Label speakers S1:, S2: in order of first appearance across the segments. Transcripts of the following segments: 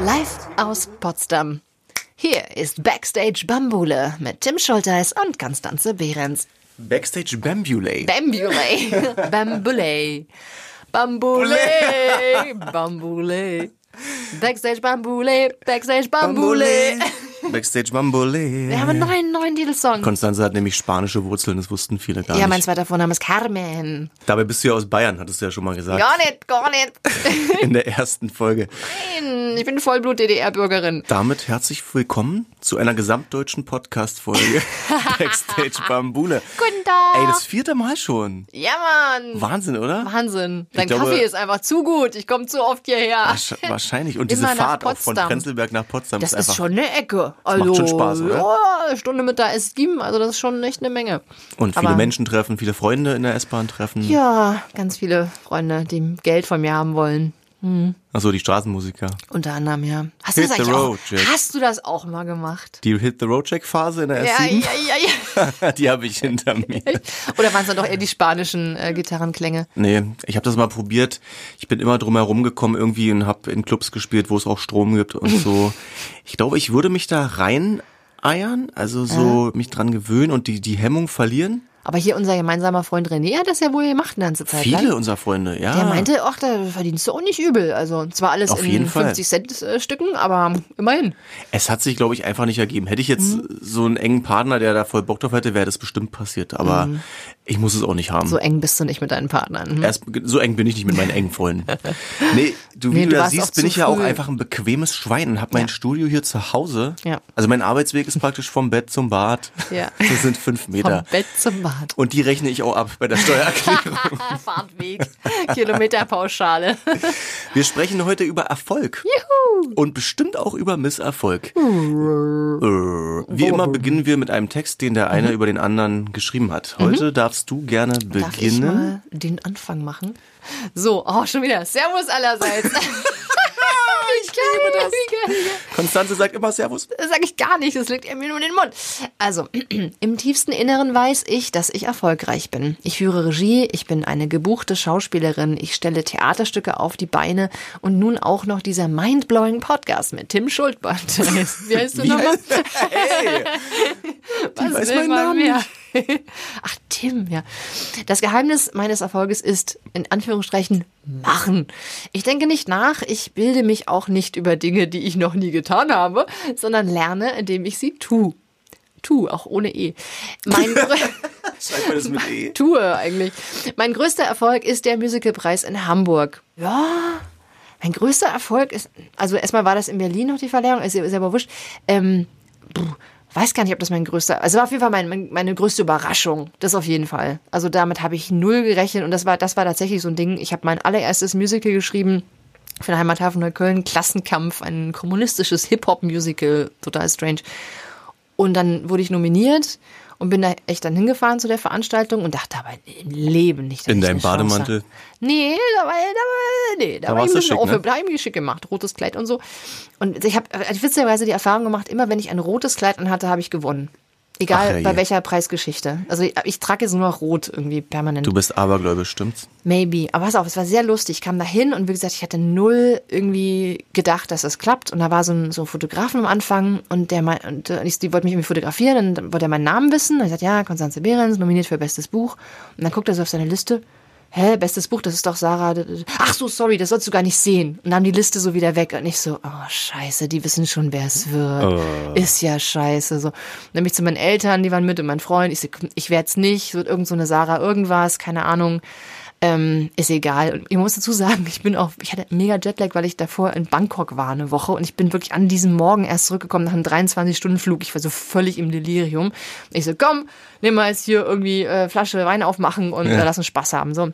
S1: Live aus Potsdam. Hier ist Backstage Bambule mit Tim Schulteis und Konstanze Behrens.
S2: Backstage Bambulay.
S1: Bambule. Bambule. Bambule. Bambule. Backstage Bambule. Backstage Bambule.
S2: Backstage Bambule.
S1: Wir haben einen neuen, neuen Titelsong.
S2: Konstanze hat nämlich spanische Wurzeln, das wussten viele gar
S1: Ja, mein
S2: nicht.
S1: zweiter Vorname ist Carmen.
S2: Dabei bist du ja aus Bayern, hattest du ja schon mal gesagt.
S1: Gar nicht, gar nicht.
S2: In der ersten Folge.
S1: Nein, ich bin Vollblut-DDR-Bürgerin.
S2: Damit herzlich willkommen zu einer gesamtdeutschen Podcast-Folge Backstage Bambule.
S1: Guten Tag.
S2: Ey, das vierte Mal schon.
S1: Ja, Mann.
S2: Wahnsinn, oder?
S1: Wahnsinn. Dein
S2: glaube-
S1: Kaffee ist einfach zu gut. Ich komme zu oft hierher.
S2: Wahrsch- Wahrscheinlich. Und diese Fahrt auch von. Prenzlberg nach Potsdam
S1: Das
S2: ist
S1: ist schon eine Ecke. Also,
S2: schon Spaß, oder?
S1: Ja, eine Stunde mit der S7, also das ist schon echt eine Menge.
S2: und viele
S1: Aber-
S2: Menschen treffen, viele Freunde in der S-Bahn treffen.
S1: Ja, ganz viele Freunde, die Geld von mir haben wollen.
S2: Achso, die Straßenmusiker.
S1: Unter anderem, ja. Hast
S2: Hit
S1: du das
S2: the
S1: auch,
S2: road, Jack.
S1: Hast du das auch mal gemacht?
S2: Die Hit the Road Check Phase in der
S1: Ja,
S2: S7,
S1: ja, ja, ja.
S2: die habe ich hinter mir.
S1: Oder waren es dann doch eher die spanischen äh, Gitarrenklänge?
S2: Nee, ich habe das mal probiert. Ich bin immer drum herum gekommen irgendwie und habe in Clubs gespielt, wo es auch Strom gibt und so. Ich glaube, ich würde mich da rein eiern, also so mich dran gewöhnen und die, die Hemmung verlieren.
S1: Aber hier unser gemeinsamer Freund René hat das ja wohl gemacht eine ganze Zeit
S2: Viele
S1: lang.
S2: unserer Freunde, ja.
S1: Der meinte, ach, da verdienst du auch nicht übel. Also zwar alles
S2: Auf
S1: in
S2: jeden Fall.
S1: 50 Cent äh, Stücken, aber immerhin.
S2: Es hat sich, glaube ich, einfach nicht ergeben. Hätte ich jetzt
S1: Mhm.
S2: so einen engen Partner, der da voll Bock drauf hätte, wäre das bestimmt passiert. Aber ich muss es auch nicht haben.
S1: Mhm. So eng bist du nicht mit deinen Partnern. Hm?
S2: Erst, so eng bin ich nicht mit meinen engen Freunden. Nee, du, wie
S1: Nee,
S2: du
S1: auch
S2: siehst, bin ich ja auch einfach ein bequemes Schwein und habe mein
S1: Ja.
S2: Studio hier zu Hause.
S1: Ja.
S2: Also mein Arbeitsweg ist praktisch vom Bett zum Bad.
S1: Ja.
S2: Das sind fünf Meter.
S1: Vom Bett zum Bad.
S2: Und die rechne ich auch ab bei der Steuererklärung.
S1: Fahrtweg, Kilometerpauschale.
S2: Wir sprechen heute über Erfolg.
S1: Juhu.
S2: Und bestimmt auch über Misserfolg. Äh, Wie immer beginnen wir mit einem Text, den der
S1: Mhm.
S2: eine über den anderen geschrieben hat. Heute darfst du gerne
S1: Darf ich
S2: beginnen.
S1: mal den Anfang machen? So, oh, schon wieder. Servus allerseits. ich liebe das.
S2: Konstanze sagt immer Servus.
S1: Das sage ich gar nicht, das liegt mir nur in den Mund. Also, im tiefsten Inneren weiß ich, dass ich erfolgreich bin. Ich führe Regie, ich bin eine gebuchte Schauspielerin, ich stelle Theaterstücke auf die Beine und nun auch noch dieser mindblowing Podcast mit Tim Schultband. Wie heißt du nochmal?
S2: Hey,
S1: Was
S2: weiß
S1: will man mehr? Ach, Tim, ja. Das Geheimnis meines Erfolges ist, in Anführungsstrichen, machen. Ich denke nicht nach, ich bilde mich auch nicht über Dinge, die ich noch nie getan habe, sondern lerne, indem ich sie tu. Tu, auch ohne E. Mein
S2: schreibt man das mit E?
S1: tue eigentlich. Mein größter Erfolg ist der Musicalpreis in Hamburg. Ja, mein größter Erfolg ist, also erstmal war das in Berlin noch die Verleihung, ist, ist aber wurscht. Ähm, weiß gar nicht, ob das mein größter, also war auf jeden Fall mein, mein, meine größte Überraschung. Das auf jeden Fall. Also damit habe ich null gerechnet und das war, das war tatsächlich so ein Ding. Ich habe mein allererstes Musical geschrieben für den Heimathafen Neukölln, Klassenkampf, ein kommunistisches Hip-Hop-Musical, total strange. Und dann wurde ich nominiert und bin da echt dann hingefahren zu der Veranstaltung und dachte aber im Leben nicht, dass
S2: In
S1: ich
S2: deinem Bademantel?
S1: Nee, da war, da war, nee, da
S2: Da
S1: war ich ein bisschen
S2: schick,
S1: offen.
S2: ne?
S1: Da habe ich mich schick gemacht, rotes Kleid und so. Und ich habe witzigerweise die Erfahrung gemacht, immer wenn ich ein rotes Kleid anhatte, habe ich gewonnen. Egal
S2: Ach,
S1: bei welcher Preisgeschichte. Also ich, ich trage jetzt nur noch rot irgendwie permanent.
S2: Du bist abergläubisch, stimmt's?
S1: Maybe. Aber pass auf, es war sehr lustig. Ich kam da hin und wie gesagt, ich hatte null irgendwie gedacht, dass das klappt. Und da war so ein, so ein Fotografen am Anfang und der mein, und äh, ich, die wollte mich irgendwie fotografieren. Dann wollte er meinen Namen wissen. Und ich sagte, ja, Konstanze Behrens, nominiert für bestes Buch. Und dann guckt er so auf seine Liste. Hä, bestes Buch, das ist doch Sarah. Ach so, sorry, das sollst du gar nicht sehen. Und dann die Liste so wieder weg. Und ich so, oh, scheiße, die wissen schon, wer es wird. Ist ja scheiße. So. Und dann bin ich zu meinen Eltern, die waren mit und mein Freund. Ich so, ich werd's nicht. Wird irgend so eine Sarah irgendwas, keine Ahnung. Ähm, ist egal. Und ich muss dazu sagen, ich bin auch, ich hatte mega Jetlag, weil ich davor in Bangkok war eine Woche und ich bin wirklich an diesem Morgen erst zurückgekommen nach einem 23-Stunden-Flug. Ich war so völlig im Delirium. Ich so, komm, nimm mal jetzt hier irgendwie äh, Flasche Wein aufmachen und äh, lass uns Spaß haben. So.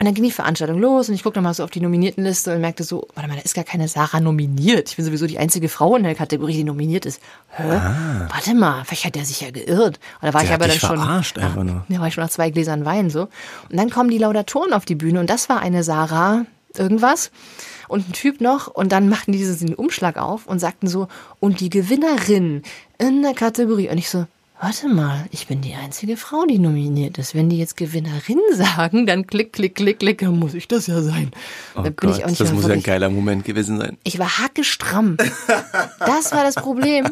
S1: Und dann ging die Veranstaltung los und ich guckte nochmal so auf die Nominiertenliste und merkte so, warte mal, da ist gar keine Sarah nominiert. Ich bin sowieso die einzige Frau in der Kategorie, die nominiert ist. Hä? Warte mal, vielleicht hat der sich ja geirrt. Und da war
S2: Der
S1: ich aber dann schon.
S2: verarscht einfach nur.
S1: Da war ich schon nach zwei Gläsern Wein so. Und dann kommen die Laudatoren auf die Bühne und das war eine Sarah irgendwas und ein Typ noch und dann machten die diesen Umschlag auf und sagten so, und die Gewinnerin in der Kategorie. Und ich so, warte mal, ich bin die einzige Frau, die nominiert ist. Wenn die jetzt Gewinnerin sagen, dann klick, klick, klick, klick, dann muss ich das ja sein.
S2: Oh
S1: da
S2: Gott, das
S1: mehr
S2: muss ja ein geiler Moment gewesen sein.
S1: ich war hackestramm. Das war das Problem.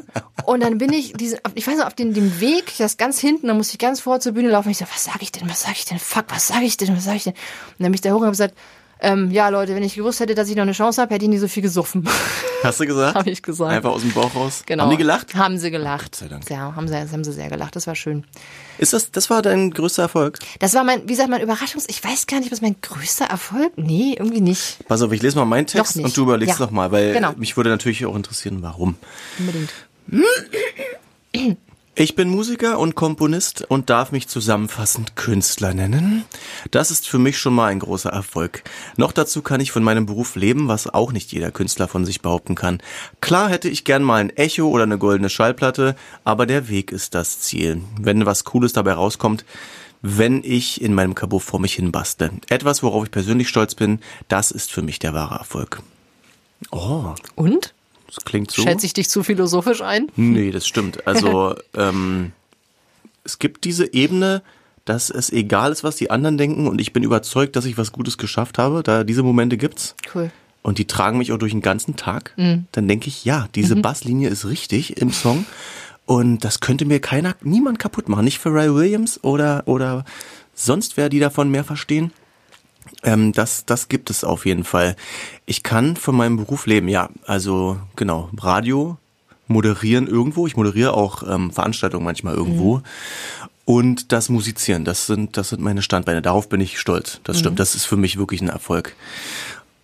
S1: Und dann bin ich, diese, ich weiß noch, auf den, dem Weg, das ganz hinten, da musste ich ganz vor zur Bühne laufen. Ich so, was sag ich denn, was sag ich denn, fuck, was sag ich denn, was sag ich denn? Und dann bin ich da hoch und hab gesagt, ähm, ja Leute, wenn ich gewusst hätte, dass ich noch eine Chance habe, hätte ich nie so viel gesoffen.
S2: Hast du gesagt?
S1: Hab ich gesagt.
S2: Einfach aus dem Bauch raus.
S1: Genau.
S2: Haben die gelacht?
S1: Haben sie gelacht.
S2: sei Dank.
S1: Ja, haben sie, haben sie sehr gelacht. Das war schön.
S2: Ist das, das war dein größter Erfolg?
S1: Das war mein, wie gesagt, mein Überraschungs... Ich weiß gar nicht, was mein größter Erfolg... Nee, irgendwie nicht.
S2: Pass auf, ich lese mal meinen Text und du überlegst
S1: Ja.
S2: noch mal, weil
S1: Genau.
S2: mich würde natürlich auch interessieren, warum.
S1: Unbedingt.
S2: Ich bin Musiker und Komponist und darf mich zusammenfassend Künstler nennen. Das ist für mich schon mal ein großer Erfolg. Noch dazu kann ich von meinem Beruf leben, was auch nicht jeder Künstler von sich behaupten kann. Klar hätte ich gern mal ein Echo oder eine goldene Schallplatte, aber der Weg ist das Ziel. Wenn was Cooles dabei rauskommt, wenn ich in meinem Kabuff vor mich hin bastle. Etwas, worauf ich persönlich stolz bin, das ist für mich der wahre Erfolg. Oh,
S1: Und?
S2: Das klingt so.
S1: Schätze ich dich zu philosophisch ein?
S2: Nee, das stimmt. Also ähm, es gibt diese Ebene, dass es egal ist, was die anderen denken und ich bin überzeugt, dass ich was Gutes geschafft habe. Da diese Momente gibt's
S1: Cool.
S2: und die tragen mich auch durch den ganzen Tag. Dann denke ich, ja, diese Basslinie ist richtig im Song und das könnte mir keiner, niemand kaputt machen. Nicht Pharrell Williams oder oder sonst wer, die davon mehr verstehen. Ähm, das, das gibt es auf jeden Fall. Ich kann von meinem Beruf leben, ja. Also genau, Radio, moderieren irgendwo. Ich moderiere auch ähm, Veranstaltungen manchmal irgendwo. Und das Musizieren, das sind, das sind meine Standbeine. Darauf bin ich stolz. Das stimmt. Das ist für mich wirklich ein Erfolg.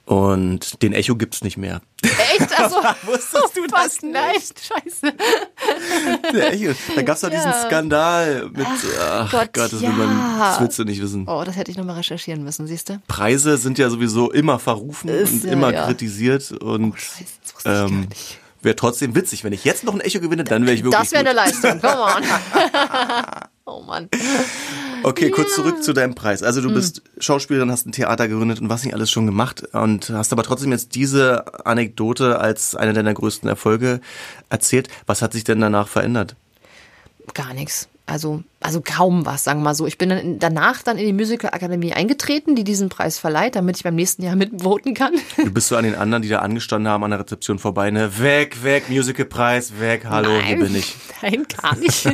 S2: Und den Echo gibt's nicht mehr.
S1: Echt? Also,
S2: Wusstest du das
S1: fuck, nein, scheiße.
S2: Der Echo. Da gab's doch diesen
S1: Ja.
S2: Skandal mit, ach
S1: Gott,
S2: Gott, das,
S1: ja.
S2: will man, das willst du nicht wissen.
S1: Oh, das hätte ich nochmal recherchieren müssen, siehst du?
S2: Preise sind ja sowieso immer verrufen
S1: Ist
S2: und
S1: ja,
S2: immer kritisiert und
S1: Scheiße, das wusste ich gar
S2: ähm,
S1: nicht.
S2: wäre trotzdem witzig. Wenn ich jetzt noch ein Echo gewinne, dann wäre ich wirklich
S1: Das wäre eine Leistung, come on. oh Mann.
S2: Okay, kurz zurück zu deinem Preis. Also
S1: Hm.
S2: du bist Schauspielerin, hast ein Theater gegründet und was nicht alles schon gemacht und hast aber trotzdem jetzt diese Anekdote als eine deiner größten Erfolge erzählt. Was hat sich denn danach verändert?
S1: Gar nichts. Also, also kaum was, sagen wir mal so. Ich bin dann danach dann in die Musical Akademie eingetreten, die diesen Preis verleiht, damit ich beim nächsten Jahr mitvoten kann.
S2: Du bist so an den anderen, die da angestanden haben an der Rezeption vorbei, ne? Weg, weg, Musicalpreis, weg, hallo, hier bin ich.
S1: Nein, gar nicht.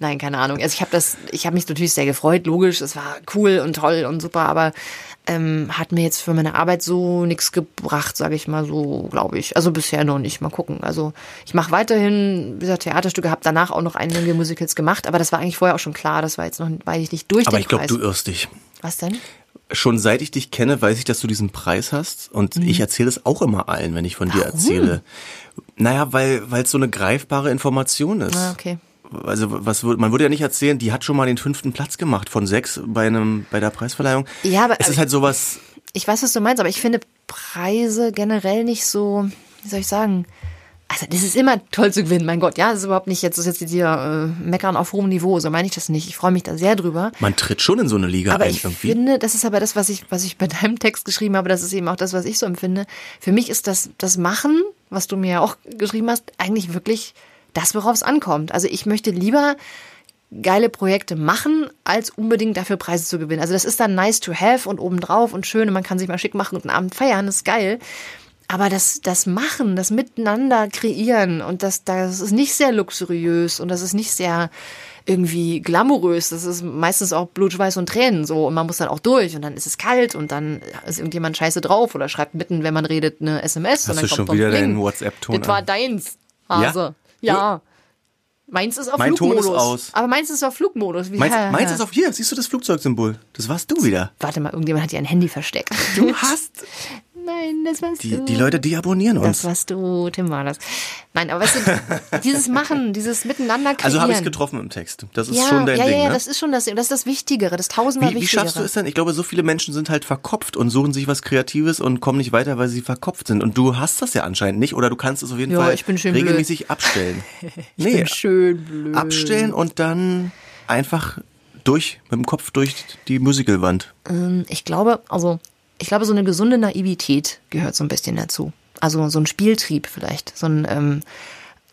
S1: Nein, keine Ahnung. Also ich habe das, ich habe mich natürlich sehr gefreut, logisch, es war cool und toll und super, aber ähm, hat mir jetzt für meine Arbeit so nichts gebracht, sage ich mal so, glaube ich. Also bisher noch nicht. Mal gucken. Also ich mache weiterhin, gesagt, Theaterstücke, habe danach auch noch einige Musicals gemacht, aber das war eigentlich vorher auch schon klar. Das war jetzt noch, war ich nicht durch
S2: Aber ich glaube, du irrst dich.
S1: Was denn?
S2: Schon seit ich dich kenne, weiß ich, dass du diesen Preis hast und ich erzähle es auch immer allen, wenn ich von dir
S1: Mhm. Warum?
S2: erzähle. Naja, weil weil es so eine greifbare Information ist.
S1: Ah, okay.
S2: Also was würde man würde ja nicht erzählen, die hat schon mal den fünften Platz gemacht von sechs bei einem bei der Preisverleihung.
S1: Ja, aber-
S2: es ist halt sowas.
S1: Ich weiß, was du meinst, aber ich finde Preise generell nicht so, wie soll ich sagen, also das ist immer toll zu gewinnen, mein Gott, ja, das ist überhaupt nicht, jetzt ist jetzt hier äh, meckern auf hohem Niveau, so meine ich das nicht. Ich freue mich da sehr drüber.
S2: Man tritt schon in so eine Liga
S1: Aber
S2: ein
S1: ich
S2: irgendwie.
S1: finde, das ist aber das, was ich, was ich bei deinem Text geschrieben habe, das ist eben auch das, was ich so empfinde. Für mich ist das, das Machen, was du mir ja auch geschrieben hast, eigentlich wirklich das, worauf es ankommt. Also ich möchte lieber geile Projekte machen, als unbedingt dafür Preise zu gewinnen. Also das ist dann nice to have und obendrauf und schön und man kann sich mal schick machen und einen Abend feiern, das ist geil. Aber das, das Machen, das Miteinander kreieren und das, das ist nicht sehr luxuriös und das ist nicht sehr irgendwie glamourös. Das ist meistens auch Blut, Schweiß und Tränen so und man muss dann auch durch und dann ist es kalt und dann ist irgendjemand scheiße drauf oder schreibt mitten, wenn man redet, eine SMS und
S2: Hast
S1: dann
S2: du
S1: kommt
S2: schon wieder deinen WhatsApp-Ton
S1: Das war deins, Hase.
S2: Ja?
S1: Ja. Meins ist auf
S2: Mein Ton ist
S1: Flugmodus.
S2: aus.
S1: Aber meins ist auf Flugmodus. Wie,
S2: Meins, meins ist auf hier, siehst du das Flugzeugsymbol? Das warst du wieder.
S1: Warte mal, irgendjemand hat dir ein Handy versteckt.
S2: Du hast
S1: Nein, das warst
S2: die,
S1: du.
S2: die Leute deabonnieren uns.
S1: Das warst du, Tim war das. Nein, aber weißt du, dieses Machen, dieses Miteinander kreieren.
S2: Also habe ich es getroffen im Text. Das ist
S1: ja,
S2: schon dein
S1: ja,
S2: Ding,
S1: ja, ja,
S2: ne?
S1: das ist schon das, das ist das Wichtigere, das tausendmal
S2: Wie, wie
S1: Wichtigere.
S2: schaffst du es denn? Ich glaube, so viele Menschen sind halt verkopft und suchen sich was Kreatives und kommen nicht weiter, weil sie verkopft sind. Und du hast das ja anscheinend nicht oder du kannst es auf jeden
S1: Ja,
S2: Fall
S1: schön blöd.
S2: regelmäßig abstellen.
S1: ich bin schön blöd.
S2: abstellen und dann einfach durch, mit dem Kopf durch die Musicalwand.
S1: Ich glaube, also, ich glaube, so eine gesunde Naivität gehört so ein bisschen dazu. Also so ein Spieltrieb vielleicht. So ein, ähm,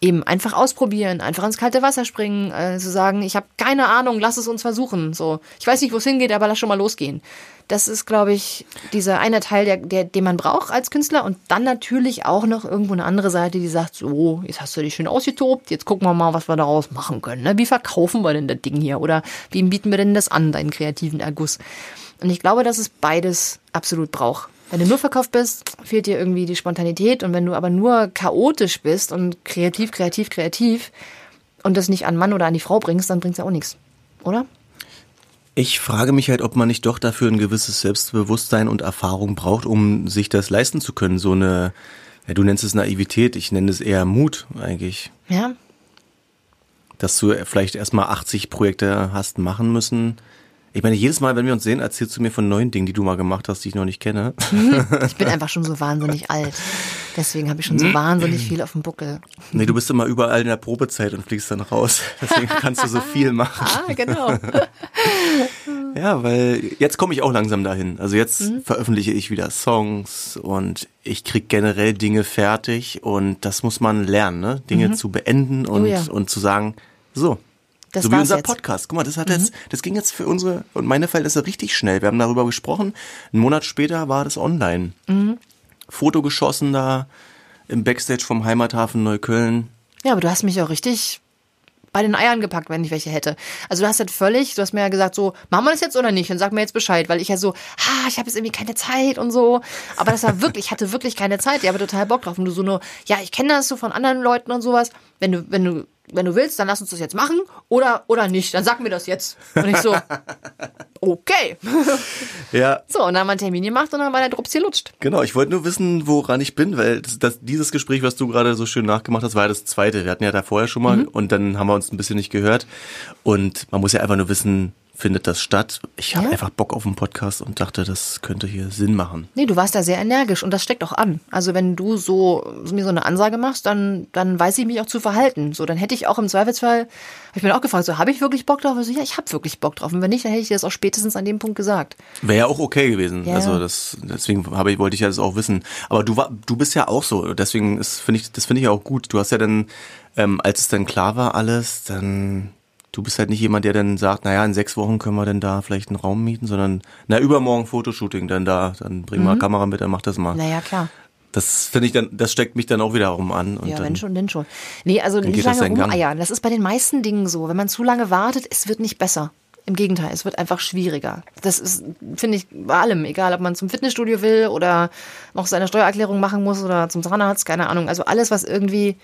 S1: Eben einfach ausprobieren, einfach ins kalte Wasser springen, äh, zu sagen, ich habe keine Ahnung, lass es uns versuchen. So, ich weiß nicht, wo es hingeht, aber lass schon mal losgehen. Das ist, glaube ich, dieser eine Teil, der, der, den man braucht als Künstler. Und dann natürlich auch noch irgendwo eine andere Seite, die sagt, so, jetzt hast du dich schön ausgetobt, jetzt gucken wir mal, was wir daraus machen können. Ne? Wie verkaufen wir denn das Ding hier? Oder wie bieten wir denn das an, deinen kreativen Erguss? Und ich glaube, dass es beides absolut braucht. Wenn du nur verkauft bist, fehlt dir irgendwie die Spontanität. Und wenn du aber nur chaotisch bist und kreativ, kreativ, kreativ und das nicht an Mann oder an die Frau bringst, dann bringt es ja auch nichts. Oder?
S2: Ich frage mich halt, ob man nicht doch dafür ein gewisses Selbstbewusstsein und Erfahrung braucht, um sich das leisten zu können. So eine, ja, du nennst es Naivität, ich nenne es eher Mut eigentlich.
S1: Ja.
S2: Dass du vielleicht erstmal 80 Projekte hast machen müssen. Ich meine, jedes Mal, wenn wir uns sehen, erzählst du mir von neuen Dingen, die du mal gemacht hast, die ich noch nicht kenne.
S1: Ich bin einfach schon so wahnsinnig alt. Deswegen habe ich schon so wahnsinnig viel auf dem Buckel.
S2: Nee, du bist immer überall in der Probezeit und fliegst dann raus. Deswegen kannst du so viel machen.
S1: Ah, genau.
S2: Ja, weil jetzt komme ich auch langsam dahin. Also jetzt mhm. veröffentliche ich wieder Songs und ich krieg generell Dinge fertig und das muss man lernen, ne? Dinge mhm. zu beenden und, oh ja. und zu sagen, so. Das so wie unser jetzt. Podcast. Guck mal, das hat mhm. jetzt, das ging jetzt für unsere und meine Verhältnisse richtig schnell. Wir haben darüber gesprochen. Einen Monat später war das online. Mhm. Foto geschossen da im Backstage vom Heimathafen Neukölln.
S1: Ja, aber du hast mich auch richtig bei den Eiern gepackt, wenn ich welche hätte. Also du hast halt völlig, du hast mir ja gesagt, so, machen wir das jetzt oder nicht? Und sag mir jetzt Bescheid, weil ich ja so, ah, ich habe jetzt irgendwie keine Zeit und so. Aber das war wirklich, ich hatte wirklich keine Zeit. Ich habe total Bock drauf. Und du so nur, ja, ich kenne das so von anderen Leuten und sowas. Wenn du, wenn du wenn du willst, dann lass uns das jetzt machen oder, oder nicht. Dann sag mir das jetzt. Und ich so, okay.
S2: Ja.
S1: So, und dann haben wir einen Termin gemacht und dann war der Drops hier lutscht.
S2: Genau, ich wollte nur wissen, woran ich bin, weil das, das, dieses Gespräch, was du gerade so schön nachgemacht hast, war ja das zweite. Wir hatten ja da vorher schon mal mhm. und dann haben wir uns ein bisschen nicht gehört. Und man muss ja einfach nur wissen, findet das statt. Ich habe ja? einfach Bock auf einen Podcast und dachte, das könnte hier Sinn machen.
S1: Nee, du warst da sehr energisch und das steckt auch an. Also wenn du so mir so eine Ansage machst, dann, dann weiß ich mich auch zu verhalten. So, dann hätte ich auch im Zweifelsfall, habe ich mir auch gefragt, so habe ich wirklich Bock drauf? Also, ja, ich habe wirklich Bock drauf. Und wenn nicht, dann hätte ich das auch spätestens an dem Punkt gesagt.
S2: Wäre ja auch okay gewesen. Ja. Also das, deswegen habe ich, wollte ich ja das auch wissen. Aber du war, du bist ja auch so. Deswegen finde ich, das finde ich auch gut. Du hast ja dann, ähm, als es dann klar war alles, dann du bist halt nicht jemand, der dann sagt, naja, in sechs Wochen können wir denn da vielleicht einen Raum mieten, sondern na, übermorgen Fotoshooting, dann da, dann bring mhm. mal Kamera mit, dann mach das mal.
S1: Naja, klar.
S2: Das finde ich dann, das steckt mich dann auch wiederum an.
S1: ja,
S2: dann,
S1: wenn schon, denn schon. Nee, also nicht lange rumeiern. Das ist bei den meisten Dingen so. Wenn man zu lange wartet, es wird nicht besser. Im Gegenteil, es wird einfach schwieriger. Das ist, finde ich, bei allem, egal ob man zum Fitnessstudio will oder noch seine Steuererklärung machen muss oder zum Zahnarzt, keine Ahnung. Also alles, was irgendwie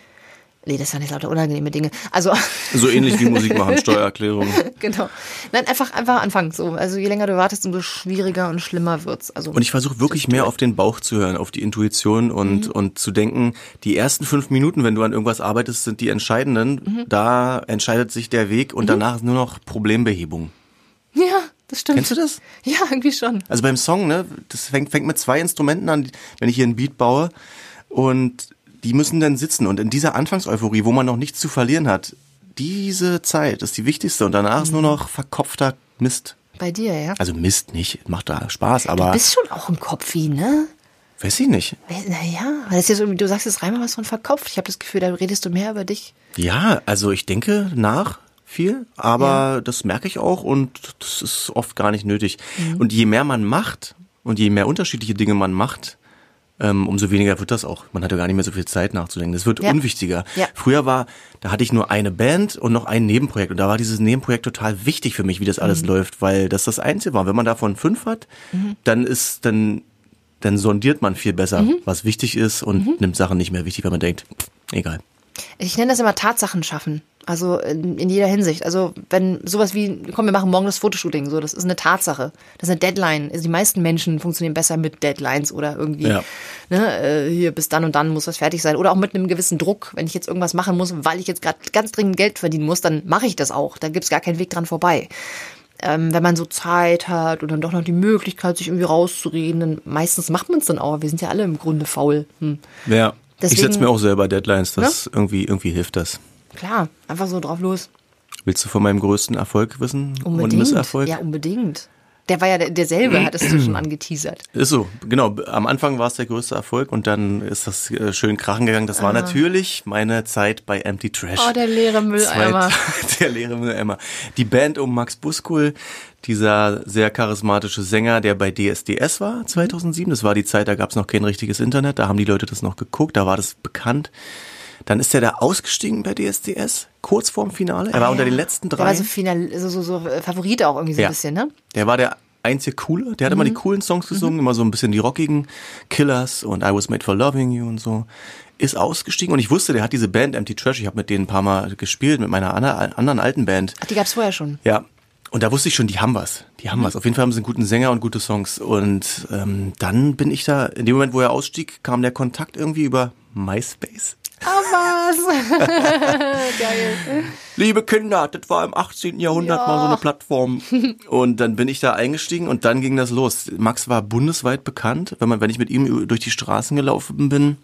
S1: Nee, das waren nicht lauter unangenehme Dinge. Also
S2: so ähnlich wie Musik machen, Steuererklärung.
S1: genau. Nein, einfach einfach anfangen. So, also je länger du wartest, umso schwieriger und schlimmer wird's. Also
S2: und ich versuche wirklich mehr auf den Bauch zu hören, auf die Intuition und mhm. und zu denken, die ersten fünf Minuten, wenn du an irgendwas arbeitest, sind die entscheidenden. Mhm. Da entscheidet sich der Weg und mhm. danach ist nur noch Problembehebung.
S1: Ja, das stimmt.
S2: Kennst du das?
S1: Ja, irgendwie schon.
S2: Also beim Song, ne, das fängt, fängt mit zwei Instrumenten an, wenn ich hier einen Beat baue und die müssen dann sitzen und in dieser Anfangseuphorie, wo man noch nichts zu verlieren hat, diese Zeit ist die wichtigste und danach mhm. ist nur noch verkopfter Mist.
S1: Bei dir, ja?
S2: Also Mist nicht, macht da Spaß, aber. Du
S1: bist schon auch ein Kopfi, ne?
S2: Weiß ich nicht.
S1: Naja, das ist so, du sagst jetzt dreimal was von verkopft. Ich habe das Gefühl, da redest du mehr über dich.
S2: Ja, also ich denke nach viel, aber ja. das merke ich auch und das ist oft gar nicht nötig. Mhm. Und je mehr man macht und je mehr unterschiedliche Dinge man macht, ähm, umso weniger wird das auch. Man hat ja gar nicht mehr so viel Zeit nachzudenken. Das wird ja. unwichtiger. Ja. Früher war, da hatte ich nur eine Band und noch ein Nebenprojekt. Und da war dieses Nebenprojekt total wichtig für mich, wie das alles mhm. läuft, weil das das Einzige war. Wenn man davon fünf hat, mhm. dann ist, dann, dann sondiert man viel besser, mhm. was wichtig ist und mhm. nimmt Sachen nicht mehr wichtig, weil man denkt, egal.
S1: Ich nenne das immer Tatsachen schaffen. Also in, in, jeder Hinsicht. Also wenn sowas wie, komm, wir machen morgen das Fotoshooting, so, das ist eine Tatsache. Das ist eine Deadline. Also die meisten Menschen funktionieren besser mit Deadlines oder irgendwie, ja. ne, äh, hier bis dann und dann muss das fertig sein. Oder auch mit einem gewissen Druck. Wenn ich jetzt irgendwas machen muss, weil ich jetzt gerade ganz dringend Geld verdienen muss, dann mache ich das auch. Da gibt's gar keinen Weg dran vorbei. Ähm, wenn man so Zeit hat und dann doch noch die Möglichkeit, sich irgendwie rauszureden, dann meistens macht man es dann auch. Wir sind ja alle im Grunde faul. Hm.
S2: Ja. Deswegen, ich setze mir auch selber Deadlines, das ne? irgendwie, irgendwie hilft das.
S1: Klar, einfach so drauf los.
S2: Willst du von meinem größten Erfolg wissen
S1: unbedingt. und Misserfolg? Ja, unbedingt. Der war ja der- derselbe, hattest du schon angeteasert.
S2: Ist so, genau. Am Anfang war es der größte Erfolg und dann ist das äh, schön krachen gegangen. Das war natürlich meine Zeit bei Empty Trash.
S1: Oh, der leere Mülleimer.
S2: Zweit- der leere Mülleimer. Die Band um Max Buskul, dieser sehr charismatische Sänger, der bei DSDS war 2007. Das war die Zeit, da gab es noch kein richtiges Internet. Da haben die Leute das noch geguckt, da war das bekannt. Dann ist er da ausgestiegen bei DSDS, kurz vorm Finale. Er war unter den letzten drei.
S1: war so, final, so, so, so Favorit auch irgendwie so
S2: Ja.
S1: ein bisschen, ne?
S2: Der war der einzige coole. Der hat immer die coolen Songs gesungen, immer so ein bisschen die rockigen Killers und I Was Made for Loving You und so. Ist ausgestiegen und ich wusste, der hat diese Band Empty Trash. Ich habe mit denen ein paar Mal gespielt, mit meiner ander- anderen alten Band.
S1: Ach, die gab's vorher schon.
S2: Ja. Und da wusste ich schon, die haben was. Die haben was. Auf jeden Fall haben sie einen guten Sänger und gute Songs. Und ähm, dann bin ich da, in dem Moment, wo er ausstieg, kam der Kontakt irgendwie über MySpace.
S1: Ah, was? Geil.
S2: Liebe Kinder, das war im 18. Jahrhundert
S1: Ja.
S2: mal so eine Plattform. Und dann bin ich da eingestiegen und dann ging das los. Max war bundesweit bekannt. Wenn man, wenn ich mit ihm durch die Straßen gelaufen bin,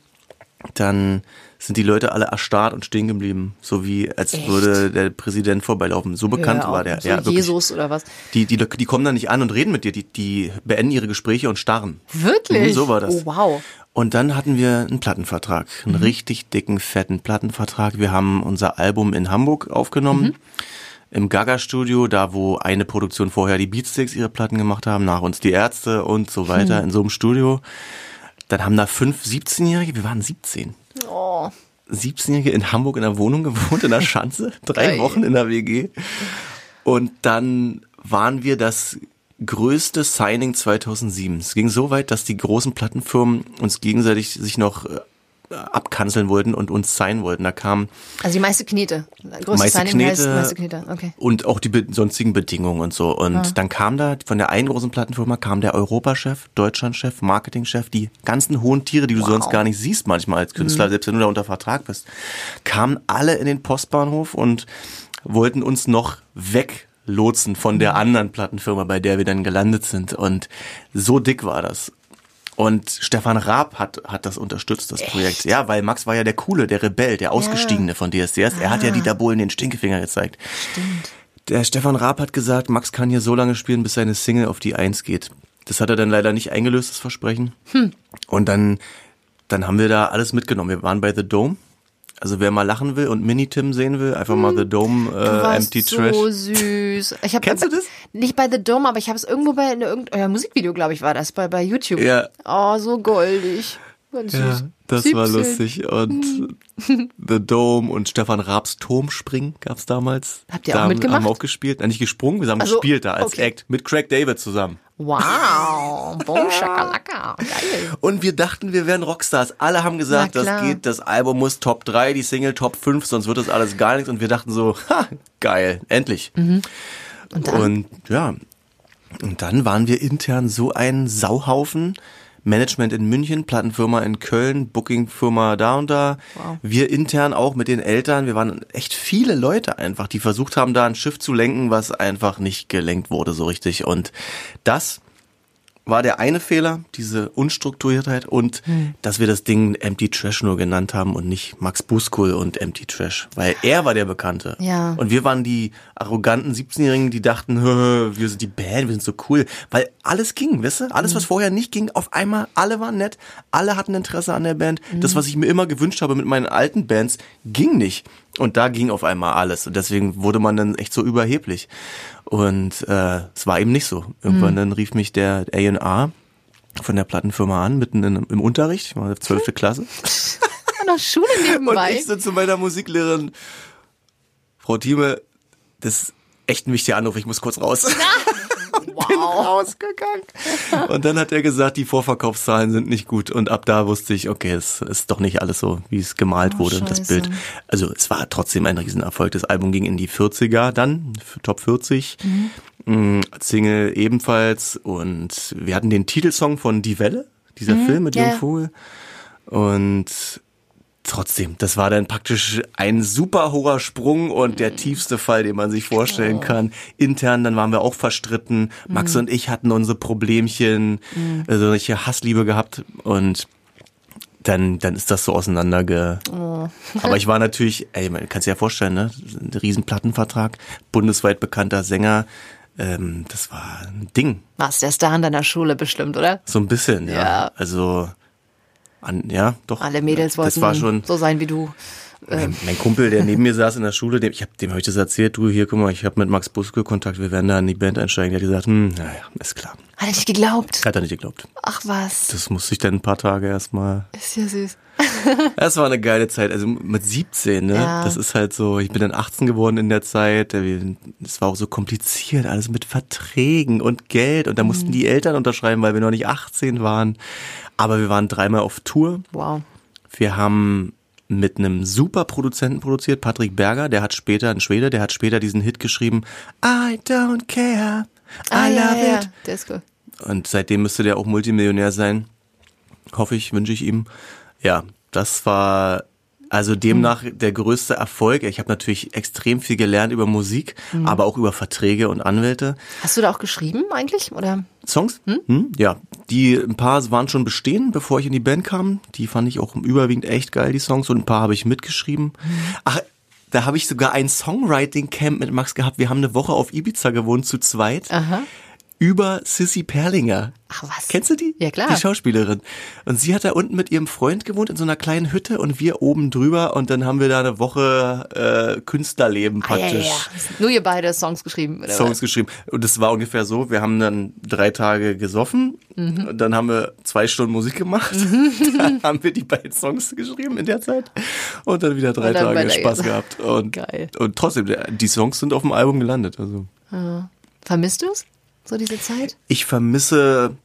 S2: dann sind die Leute alle erstarrt und stehen geblieben. So wie als
S1: Echt?
S2: würde der Präsident vorbeilaufen. So bekannt
S1: Ja,
S2: war der.
S1: So
S2: ja, wirklich.
S1: Jesus oder was?
S2: Die, die, die kommen da nicht an und reden mit dir. Die, die beenden ihre Gespräche und starren.
S1: Wirklich?
S2: Mhm, so war das.
S1: Oh, wow.
S2: Und dann hatten wir einen Plattenvertrag, einen richtig dicken, fetten Plattenvertrag. Wir haben unser Album in Hamburg aufgenommen, im Gaga-Studio, da wo eine Produktion vorher die Beatsticks ihre Platten gemacht haben, nach uns die Ärzte und so weiter, in so einem Studio. Dann haben da fünf 17-Jährige, wir waren 17.
S1: Oh.
S2: 17-Jährige in Hamburg in der Wohnung gewohnt, in der Schanze, drei. Wochen in der WG. Und dann waren wir das größte Signing 2007. Es ging so weit, dass die großen Plattenfirmen uns gegenseitig sich noch äh, abkanzeln wollten und uns signen wollten. Da kam
S1: Also die meiste Knete. Größte
S2: Meiste
S1: Signing heißt
S2: Knete.
S1: meiste Knete. Okay.
S2: und auch die be sonstigen Bedingungen und so. Und dann kam da von der einen großen Plattenfirma kam der Europachef, Deutschlandchef, Marketingchef, die ganzen hohen Tiere, die du sonst gar nicht siehst manchmal als Künstler, selbst wenn du da unter Vertrag bist, kamen alle in den Postbahnhof und wollten uns noch weglotsen von der anderen Plattenfirma, bei der wir dann gelandet sind. Und so dick war das. Und Stefan Raab hat, hat das unterstützt, das Projekt. Ja, weil Max war ja der Coole, der Rebell, der Ausgestiegene von DSDS. Er hat ja Dieter Bohlen den Stinkefinger gezeigt.
S1: Stimmt.
S2: Der Stefan Raab hat gesagt, Max kann hier so lange spielen, bis seine Single auf die Eins geht. Das hat er dann leider nicht eingelöst, das Versprechen. Und dann, dann haben wir da alles mitgenommen. Wir waren bei The Dome. Also wer mal lachen will und Mini-Tim sehen will, einfach mal The Dome
S1: Du
S2: äh,
S1: warst
S2: Empty
S1: so
S2: Trash.
S1: süß. Ich hab,
S2: Kennst du das?
S1: Nicht bei The Dome, aber ich habe es irgendwo bei in irgendein euer Musikvideo, glaube ich, war das, bei, bei YouTube.
S2: Ja.
S1: Oh, so goldig. Ganz süß.
S2: Das war
S1: 17.
S2: lustig. Und The Dome und Stefan Raabs Turmspringen gab's damals.
S1: Habt ihr
S2: da
S1: auch mitgemacht?
S2: Haben wir auch gespielt. Nein, nicht gesprungen, wir haben
S1: Also,
S2: gespielt da als
S1: okay.
S2: Act mit Craig David zusammen.
S1: Wow. Boom, shakalaka. Geil.
S2: Und wir dachten, wir wären Rockstars. Alle haben gesagt, das geht, das Album muss Top 3, die Single Top 5, sonst wird das alles gar nichts. Und wir dachten so, ha, geil, endlich.
S1: Und dann?
S2: Und ja, und dann waren wir intern so ein Sauhaufen. Management in München, Plattenfirma in Köln, Bookingfirma da und da.
S1: Wow.
S2: Wir intern auch mit den Eltern. Wir waren echt viele Leute einfach, die versucht haben, da ein Schiff zu lenken, was einfach nicht gelenkt wurde so richtig. Und das war der eine Fehler, diese Unstrukturiertheit und
S1: Hm.
S2: dass wir das Ding Empty Trash nur genannt haben und nicht Max Buskul und Empty Trash, weil er war der Bekannte.
S1: Ja.
S2: Und wir waren die arroganten 17-Jährigen, die dachten, "Hö, wir sind die Band, wir sind so cool, weil alles ging, weißt du? Alles, was
S1: Hm.
S2: vorher nicht ging, auf einmal, alle waren nett, alle hatten Interesse an der Band.
S1: Hm.
S2: Das, was ich mir immer gewünscht habe mit meinen alten Bands, ging nicht. Und da ging auf einmal alles. Und deswegen wurde man dann echt so überheblich. Und äh, es war eben nicht so. Irgendwann
S1: Hm.
S2: dann rief mich der A&R von der Plattenfirma an, mitten in, im Unterricht, ich war zwölfte Klasse.
S1: Noch Schule
S2: Und
S1: nebenbei.
S2: ich so zu meiner Musiklehrerin, Frau Thieme, das ist echt ein wichtiger Anruf, ich muss kurz raus.
S1: Wow.
S2: rausgegangen. Und dann hat er gesagt, die Vorverkaufszahlen sind nicht gut. Und ab da wusste ich, okay, es ist doch nicht alles so, wie es gemalt
S1: Oh,
S2: wurde, das
S1: scheiße.
S2: Bild. Also es war trotzdem ein Riesenerfolg. Das Album ging in die 40er dann, Top 40. Mhm. Single ebenfalls. Und wir hatten den Titelsong von Die Welle, dieser Film mit
S1: Mhm.
S2: Jung
S1: ja.
S2: Vogel. Und trotzdem, das war dann praktisch ein super hoher Sprung und der tiefste Fall, den man sich vorstellen kann. Intern, dann waren wir auch verstritten. Max und ich hatten unsere Problemchen, also solche Hassliebe gehabt und dann, dann ist das so auseinanderge. Aber ich war natürlich, ey, man kann sich ja vorstellen, ne? Ein riesen Plattenvertrag, bundesweit bekannter Sänger, ähm, das war ein Ding.
S1: Warst der Star in deiner Schule bestimmt, oder?
S2: So ein bisschen, ja.
S1: Ja.
S2: Also, an, ja, doch.
S1: Alle Mädels wollten
S2: Das war schon,
S1: so sein wie du.
S2: mein, mein Kumpel, der neben mir saß in der Schule, dem, ich hab, dem habe ich das erzählt, du, hier, guck mal, ich habe mit Max Buske Kontakt, wir werden da in die Band einsteigen. Der hat gesagt, hm, naja, ist klar.
S1: Hat er nicht geglaubt?
S2: Hat er nicht geglaubt.
S1: Ach was.
S2: Das musste ich dann ein paar Tage erstmal
S1: Ist ja süß.
S2: Das war eine geile Zeit, also mit 17, ne?
S1: Ja.
S2: Das ist halt so, ich bin dann 18 geworden in der Zeit, es war auch so kompliziert, alles mit Verträgen und Geld und da mussten die Eltern unterschreiben, weil wir noch nicht 18 waren. Aber wir waren dreimal auf Tour.
S1: Wow.
S2: Wir haben mit einem super Produzenten produziert, Patrick Berger, der hat später, ein Schwede, der hat später diesen Hit geschrieben, I don't care, I
S1: Ah, ja,
S2: love
S1: ja,
S2: it.
S1: ja. Der ist cool.
S2: Und seitdem müsste der auch Multimillionär sein. Hoffe ich, wünsche ich ihm. Ja, das war also demnach der größte Erfolg. Ich habe natürlich extrem viel gelernt über Musik, aber auch über Verträge und Anwälte.
S1: Hast du da auch geschrieben eigentlich? Oder?
S2: Songs? Hm? Ja, die ein paar waren schon bestehen, bevor ich in die Band kam. Die fand ich auch überwiegend echt geil, die Songs. Und ein paar habe ich mitgeschrieben. Ach, da habe ich sogar ein Songwriting-Camp mit Max gehabt. Wir haben eine Woche auf Ibiza gewohnt, zu zweit.
S1: Aha.
S2: Über Sissy Perlinger.
S1: Ach was.
S2: Kennst du die?
S1: Ja, klar.
S2: Die Schauspielerin. Und sie hat da unten mit ihrem Freund gewohnt in so einer kleinen Hütte und wir oben drüber und dann haben wir da eine Woche äh, Künstlerleben
S1: Ah, ja, ja,
S2: praktisch.
S1: ja. Nur ihr beide Songs geschrieben, oder
S2: Songs
S1: was?
S2: geschrieben. Und es war ungefähr so, wir haben dann drei Tage gesoffen,
S1: Mhm.
S2: und dann haben wir zwei Stunden Musik gemacht, dann haben wir die beiden Songs geschrieben in der Zeit und dann wieder drei
S1: dann
S2: Tage Spaß gehabt. Und,
S1: Geil.
S2: und trotzdem, die Songs sind auf dem Album gelandet. Also
S1: Vermisst du es? So diese Zeit?
S2: ich vermisse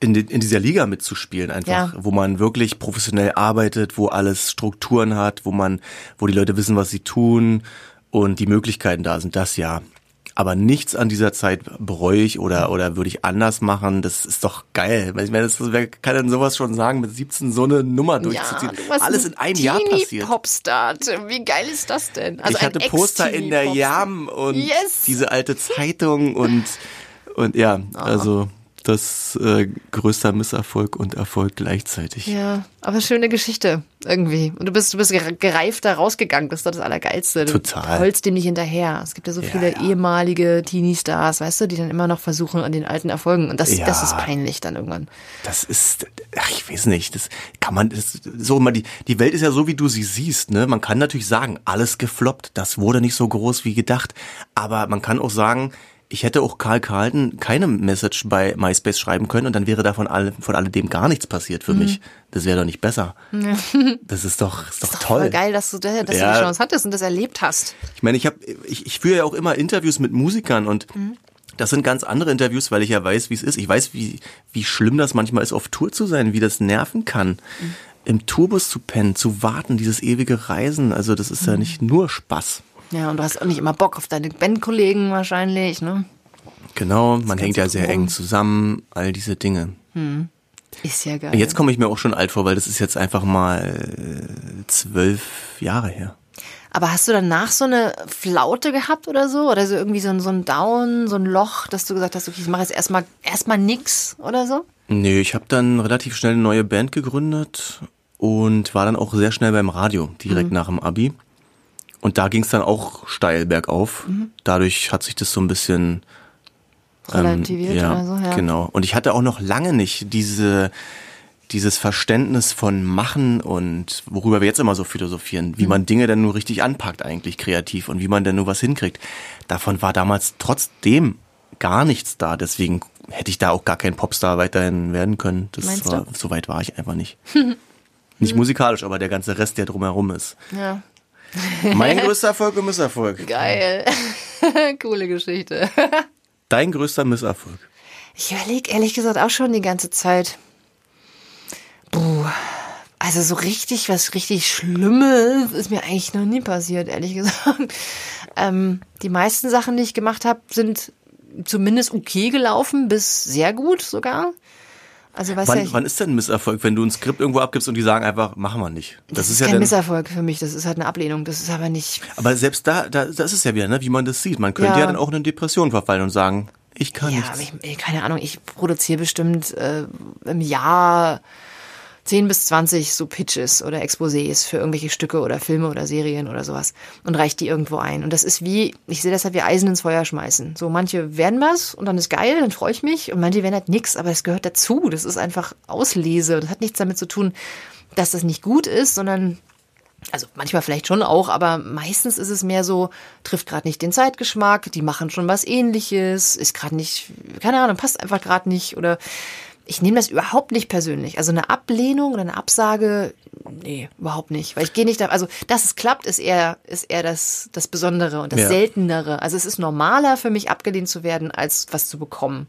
S2: in, die, in dieser Liga mitzuspielen einfach,
S1: Ja.
S2: wo man wirklich professionell arbeitet, wo alles Strukturen hat, wo man, wo die Leute wissen, was sie tun und die Möglichkeiten da sind, das ja. Aber nichts an dieser Zeit bereue ich oder, oder würde ich anders machen. Das ist doch geil. Ich meine, das, wer kann denn sowas schon sagen, mit 17 so eine Nummer durchzuziehen? Alles in einem Jahr passiert.
S1: Popstar. Wie geil ist das denn? Also
S2: ich hatte Poster in der. Jam und
S1: Yes.
S2: diese alte Zeitung und, und ja, also das äh, größter Misserfolg und Erfolg gleichzeitig.
S1: Ja, aber schöne Geschichte irgendwie. Und du bist, du bist gere- gereift da rausgegangen. Das ist doch das Allergeilste. Du
S2: Total.
S1: holst dem nicht hinterher. Es gibt ja so
S2: Ja,
S1: viele
S2: ja.
S1: ehemalige Teenie-Stars, weißt du, die dann immer noch versuchen an den alten Erfolgen. Und das,
S2: Ja.
S1: das ist peinlich dann irgendwann.
S2: Das ist, ach, ich weiß nicht, das kann man, das, so immer die, die Welt ist ja so, wie du sie siehst, ne? Man kann natürlich sagen, alles gefloppt, das wurde nicht so groß wie gedacht, aber man kann auch sagen, ich hätte auch Karl Carlton keine Message bei MySpace schreiben können und dann wäre davon alle, von alledem gar nichts passiert für mich. Das wäre doch nicht besser. Das ist doch, ist doch, toll.
S1: Voll geil, dass du, da- dass
S2: Ja.
S1: du die Chance hattest und das erlebt hast.
S2: Ich meine, ich habe, ich, ich führe ja auch immer Interviews mit Musikern und das sind ganz andere Interviews, weil ich ja weiß, wie es ist. Ich weiß, wie, wie schlimm das manchmal ist, auf Tour zu sein, wie das nerven kann. Im Tourbus zu pennen, zu warten, dieses ewige Reisen. Also das ist ja nicht nur Spaß.
S1: Ja, und du hast auch nicht immer Bock auf deine Bandkollegen wahrscheinlich, ne?
S2: Genau, man hängt ja sehr eng zusammen, all diese Dinge.
S1: Ist ja geil.
S2: Jetzt komme ich mir auch schon alt vor, weil das ist jetzt einfach mal äh, zwölf Jahre her.
S1: Aber hast du danach so eine Flaute gehabt oder so? Oder so irgendwie so ein, so ein Down, so ein Loch, dass du gesagt hast, okay, ich mache jetzt erstmal erstmal nix oder so?
S2: Nee, ich habe dann relativ schnell eine neue Band gegründet und war dann auch sehr schnell beim Radio, direkt nach dem Abi. Und da ging es dann auch steil bergauf. Dadurch hat sich das so ein bisschen
S1: Relativiert
S2: Ähm, ja,
S1: oder so, ja.
S2: Genau. Und ich hatte auch noch lange nicht diese, dieses Verständnis von Machen und worüber wir jetzt immer so philosophieren,
S1: Mhm.
S2: wie man Dinge dann nur richtig anpackt eigentlich kreativ und wie man denn nur was hinkriegt. Davon war damals trotzdem gar nichts da. Deswegen hätte ich da auch gar kein Popstar weiterhin werden können. Das
S1: Meinst
S2: war,
S1: du?
S2: so weit war ich einfach nicht. nicht musikalisch, aber der ganze Rest, der drumherum ist.
S1: Ja.
S2: Mein größter Erfolg und Misserfolg.
S1: Geil. Coole Geschichte.
S2: Dein größter Misserfolg.
S1: Ich überlege ehrlich gesagt auch schon die ganze Zeit. Puh. Also so richtig, was richtig Schlimmes ist mir eigentlich noch nie passiert, ehrlich gesagt. Ähm, die meisten Sachen, die ich gemacht habe, sind zumindest okay gelaufen, bis sehr gut sogar. Also ja,
S2: Wann,
S1: ich,
S2: wann ist denn ein Misserfolg, wenn du ein Skript irgendwo abgibst und die sagen einfach, machen wir nicht?
S1: das, ist
S2: ja
S1: kein Misserfolg für mich, das ist halt eine Ablehnung. Das ist aber nicht.
S2: aber selbst da, da, das ist ja wieder, ne, wie man das sieht. Man könnte ja,
S1: Ja.
S2: dann auch in eine Depression verfallen und sagen, ich kann
S1: Ja,
S2: nichts.
S1: aber ich, ey, keine Ahnung, ich produziere bestimmt äh, im Jahr 10 bis 20 so Pitches oder Exposés für irgendwelche Stücke oder Filme oder Serien oder sowas und reicht die irgendwo ein. Und das ist wie, ich sehe das halt wie Eisen ins Feuer schmeißen. So manche werden was und dann ist geil, dann freue ich mich und manche werden halt nix, aber es gehört dazu. Das ist einfach Auslese. Das hat nichts damit zu tun, dass das nicht gut ist, sondern also manchmal vielleicht schon auch, aber meistens ist es mehr so, trifft gerade nicht den Zeitgeschmack, die machen schon was ähnliches, ist gerade nicht, keine Ahnung, passt einfach gerade nicht oder ich nehme das überhaupt nicht persönlich. Also eine Ablehnung oder eine Absage, nee, überhaupt nicht. Weil ich gehe nicht da, also dass es klappt, ist eher, ist eher das, das Besondere und das
S2: Ja.
S1: Seltenere. Also es ist normaler für mich abgelehnt zu werden, als was zu bekommen.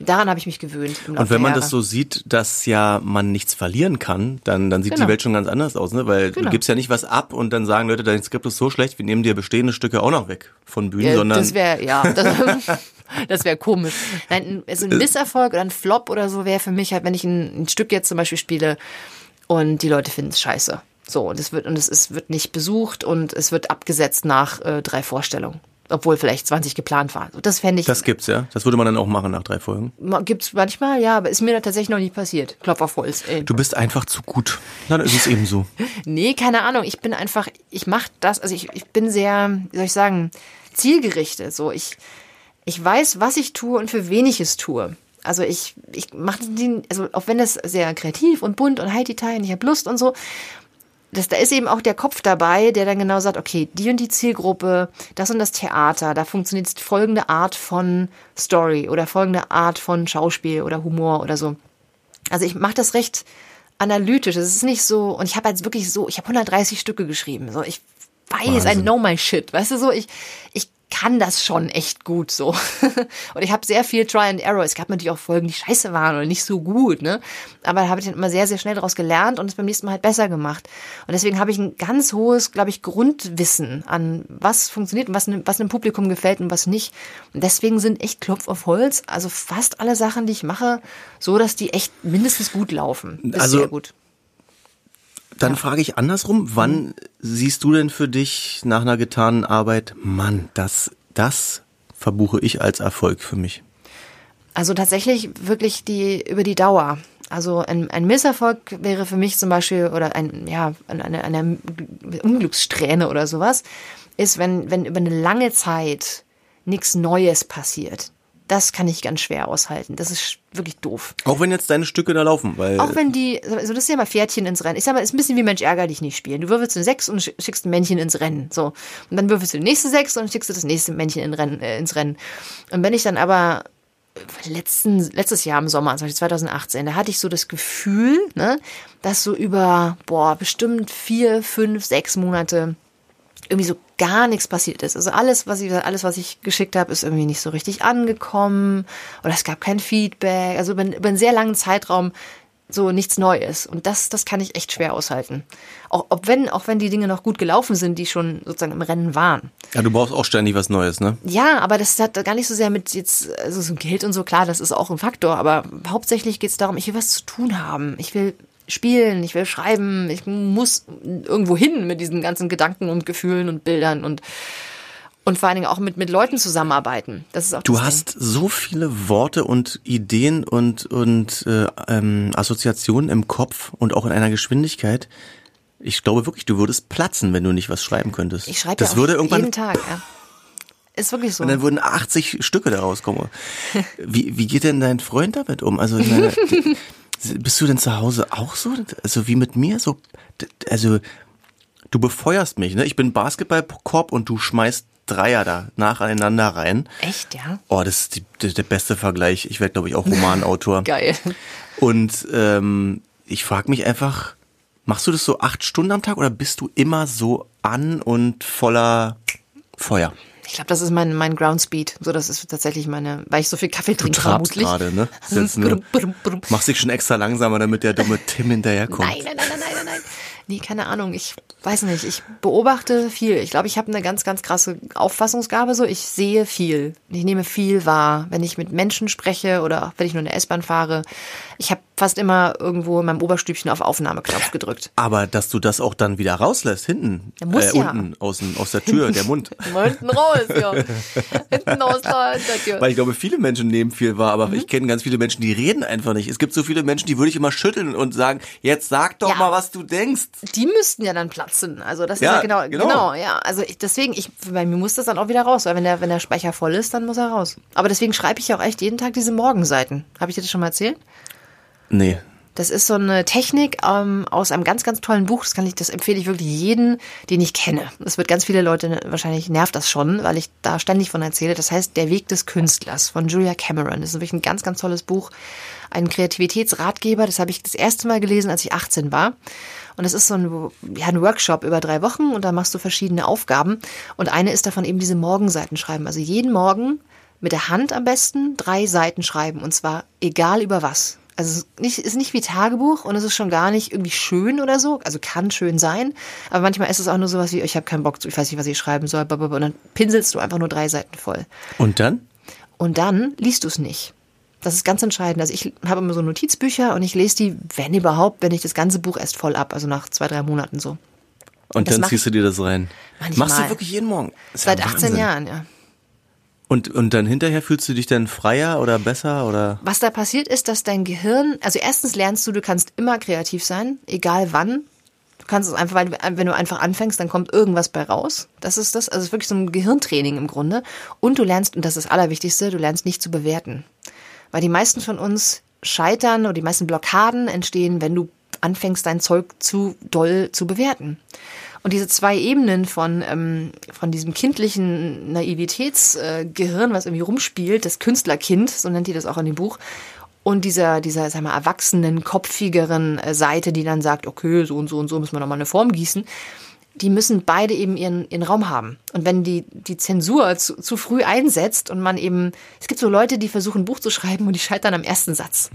S1: Daran habe ich mich gewöhnt.
S2: Und wenn man das so sieht, dass ja man nichts verlieren kann, dann, dann sieht
S1: Genau.
S2: die Welt schon ganz anders aus, ne? Weil
S1: Genau.
S2: du gibst ja nicht was ab und dann sagen Leute, dein Skript ist so schlecht, wir nehmen dir bestehende Stücke auch noch weg von Bühnen,
S1: Ja,
S2: sondern
S1: das wäre, ja, das, das wäre komisch. Nein, ein- also ein Misserfolg oder ein Flop oder so wäre für mich halt, wenn ich ein, ein Stück jetzt zum Beispiel spiele und die Leute finden es scheiße. So, und es wird, und es ist, wird nicht besucht und es wird abgesetzt nach äh, drei Vorstellungen. Obwohl vielleicht 20 geplant waren. Das fände ich,
S2: das gibt's ja. Das würde man dann auch machen nach drei Folgen.
S1: gibt's manchmal, ja, aber ist mir da tatsächlich noch nie passiert. Klopf auf Holz. Ey.
S2: Du bist einfach zu gut. Dann ist es eben so.
S1: Nee, keine Ahnung. Ich bin einfach, ich mache das, also ich, ich bin sehr, wie soll ich sagen, zielgerichtet. So, ich, ich weiß, was ich tue und für wen ich es tue. Also ich, ich mache den, also auch wenn das sehr kreativ und bunt und high Detail und ich habe Lust und so, das, da ist eben auch der Kopf dabei, der dann genau sagt, okay, die und die Zielgruppe, das und das Theater, da funktioniert folgende Art von Story oder folgende Art von Schauspiel oder Humor oder so. Also ich mache das recht analytisch. Es ist nicht so, und ich habe jetzt wirklich so, ich habe 130 Stücke geschrieben. So, ich weiß, I
S2: Wahnsinn.
S1: know my shit. Weißt du so, ich, ich kann das schon echt gut so. und ich habe sehr viel Try and Error. Es gab natürlich auch Folgen, die scheiße waren oder nicht so gut, ne? Aber da habe ich dann immer sehr, sehr schnell daraus gelernt und es beim nächsten Mal halt besser gemacht. Und deswegen habe ich ein ganz hohes, glaube ich, Grundwissen an was funktioniert und was, ne- was einem Publikum gefällt und was nicht. Und deswegen sind echt Klopf auf Holz, also fast alle Sachen, die ich mache, so, dass die echt mindestens gut laufen. Bis
S2: Also-
S1: sehr gut.
S2: Dann frage ich andersrum, wann siehst du denn für dich nach einer getanen Arbeit, Mann, das, das verbuche ich als Erfolg für mich?
S1: Also tatsächlich wirklich die über die Dauer. Also ein, ein Misserfolg wäre für mich zum Beispiel oder ein ja eine, eine Unglückssträhne oder sowas ist, wenn wenn über eine lange Zeit nichts Neues passiert. Das kann ich ganz schwer aushalten. Das ist wirklich doof.
S2: Auch wenn jetzt deine Stücke da laufen, weil
S1: Auch wenn die, also das ist ja mal Pferdchen ins Rennen. Ich sag mal, ist ein bisschen wie Mensch ärger dich nicht spielen. Du würfelst eine Sechs und sch- schickst ein Männchen ins Rennen. So. Und dann würfelst du die nächste Sechs und schickst du das nächste Männchen in Rennen, äh, ins Rennen. Und wenn ich dann aber letzten, letztes Jahr im Sommer, zum Beispiel 2018, da hatte ich so das Gefühl, ne, dass so über, boah, bestimmt vier, fünf, sechs Monate irgendwie so gar nichts passiert ist. Also alles, was ich, alles, was ich geschickt habe, ist irgendwie nicht so richtig angekommen oder es gab kein Feedback. Also über, über einen sehr langen Zeitraum so nichts Neues. Und das, das kann ich echt schwer aushalten. Auch, ob wenn, auch wenn die Dinge noch gut gelaufen sind, die schon sozusagen im Rennen waren.
S2: ja, du brauchst auch ständig was Neues, ne?
S1: Ja, aber das hat gar nicht so sehr mit jetzt, also so Geld und so, klar, das ist auch ein Faktor, aber hauptsächlich geht es darum, ich will was zu tun haben. Ich will spielen, ich will schreiben, ich muss irgendwo hin mit diesen ganzen Gedanken und Gefühlen und Bildern und und vor allen Dingen auch mit, mit Leuten zusammenarbeiten. Das ist auch
S2: Du hast so viele Worte und Ideen und, und äh, ähm, Assoziationen im Kopf und auch in einer Geschwindigkeit. Ich glaube wirklich, du würdest platzen, wenn du nicht was schreiben könntest.
S1: Ding. Ich schreibe
S2: das
S1: ja
S2: würde irgendwann
S1: jeden Tag, ja. Ist wirklich so.
S2: und dann würden 80 Stücke daraus kommen. Wie, wie geht denn dein Freund damit um? Also ich meine, bist du denn zu Hause auch so? Also wie mit mir so? Also du befeuerst mich, ne? Ich bin Basketballkorb und du schmeißt Dreier da nacheinander rein.
S1: Echt, ja?
S2: Oh, das ist die, der, der beste Vergleich. Ich werde, glaube ich, auch Romanautor.
S1: Geil.
S2: Und ähm, ich frage mich einfach, machst du das so acht Stunden am Tag oder bist du immer so an und voller Feuer?
S1: Ich glaube, das ist mein, mein Groundspeed. So, das ist tatsächlich meine, weil ich so viel Kaffee
S2: Du
S1: trinke,
S2: trabst
S1: vermutlich.
S2: gerade, ne?
S1: Brum.
S2: machst dich schon extra langsamer, damit der dumme Tim hinterherkommt.
S1: Nein, nein, nein, nein, nein, nein. Nee, keine Ahnung. Ich weiß nicht. Ich beobachte viel. Ich glaube, ich habe eine ganz, ganz krasse Auffassungsgabe. So, ich sehe viel. Ich nehme viel wahr, wenn ich mit Menschen spreche oder auch wenn ich nur in der S-Bahn fahre. Ich habe fast immer irgendwo in meinem Oberstübchen auf Aufnahmeknopf gedrückt.
S2: Aber dass du das auch dann wieder rauslässt, hinten,
S1: Ja, muss
S2: äh,
S1: ja.
S2: unten aus, aus der Tür, der Mund.
S1: Hinten raus, ja. Hinten aus der der Tür.
S2: Weil ich glaube, viele Menschen nehmen viel wahr,
S1: Mhm.
S2: aber ich kenne ganz viele Menschen, die reden einfach nicht. Es gibt so viele Menschen, die würde ich immer schütteln und sagen, jetzt sag doch
S1: Ja.
S2: mal, was du denkst.
S1: Die müssten ja dann platzen. Also das
S2: Ja,
S1: ist ja genau,
S2: genau.
S1: genau, ja. Also ich, deswegen, ich, bei mir muss das dann auch wieder raus, weil wenn der, wenn der Speicher voll ist, dann muss er raus. Aber deswegen schreibe ich ja auch echt jeden Tag diese Morgenseiten. Habe ich dir das schon mal erzählt?
S2: Nee.
S1: Das ist so eine Technik ähm, aus einem ganz, ganz tollen Buch. Das kann ich, das empfehle ich wirklich jeden, den ich kenne. Das wird ganz viele Leute wahrscheinlich nervt das schon, weil ich da ständig von erzähle. Das heißt Der Weg des Künstlers von Julia Cameron. Das ist wirklich ein ganz, ganz tolles Buch. Ein Kreativitätsratgeber. Das habe ich das erste Mal gelesen, als ich 18 war. Und es ist so ein, ja, ein Workshop über drei Wochen und da machst du verschiedene Aufgaben. Und eine ist davon eben diese Morgenseiten schreiben. Also jeden Morgen mit der Hand am besten drei Seiten schreiben. Und zwar egal über was. Also es ist nicht, ist nicht wie Tagebuch und es ist schon gar nicht irgendwie schön oder so. Also kann schön sein. Aber manchmal ist es auch nur sowas wie, ich habe keinen Bock, zu- ich weiß nicht, was ich schreiben soll. Und dann pinselst du einfach nur drei Seiten voll.
S2: Und dann?
S1: Und dann liest du es nicht. Das ist ganz entscheidend. Also ich habe immer so Notizbücher und ich lese die, wenn überhaupt, wenn ich das ganze Buch erst voll ab, also nach zwei, drei Monaten so.
S2: Und
S1: das
S2: dann ziehst du dir das rein.
S1: Manchmal.
S2: Machst du wirklich jeden Morgen? Ist ja
S1: Seit 18
S2: Wahnsinn.
S1: Jahren, ja.
S2: Und, und dann hinterher fühlst du dich dann freier oder besser oder?
S1: Was da passiert ist, dass dein Gehirn, also erstens lernst du, du kannst immer kreativ sein, egal wann. Du kannst es einfach, weil wenn du einfach anfängst, dann kommt irgendwas bei raus. Das ist das. Also es ist wirklich so ein Gehirntraining im Grunde. Und du lernst, und das ist das Allerwichtigste, du lernst nicht zu bewerten. Weil die meisten von uns scheitern oder die meisten Blockaden entstehen, wenn du anfängst, dein Zeug zu doll zu bewerten. Und diese zwei Ebenen von, ähm, von diesem kindlichen Naivitätsgehirn, äh, was irgendwie rumspielt, das Künstlerkind, so nennt die das auch in dem Buch, und dieser, dieser, sag mal, erwachsenen, kopfigeren äh, Seite, die dann sagt, okay, so und so und so müssen wir nochmal eine Form gießen, die müssen beide eben ihren, ihren Raum haben. Und wenn die, die Zensur zu, zu früh einsetzt und man eben, es gibt so Leute, die versuchen, ein Buch zu schreiben und die scheitern am ersten Satz.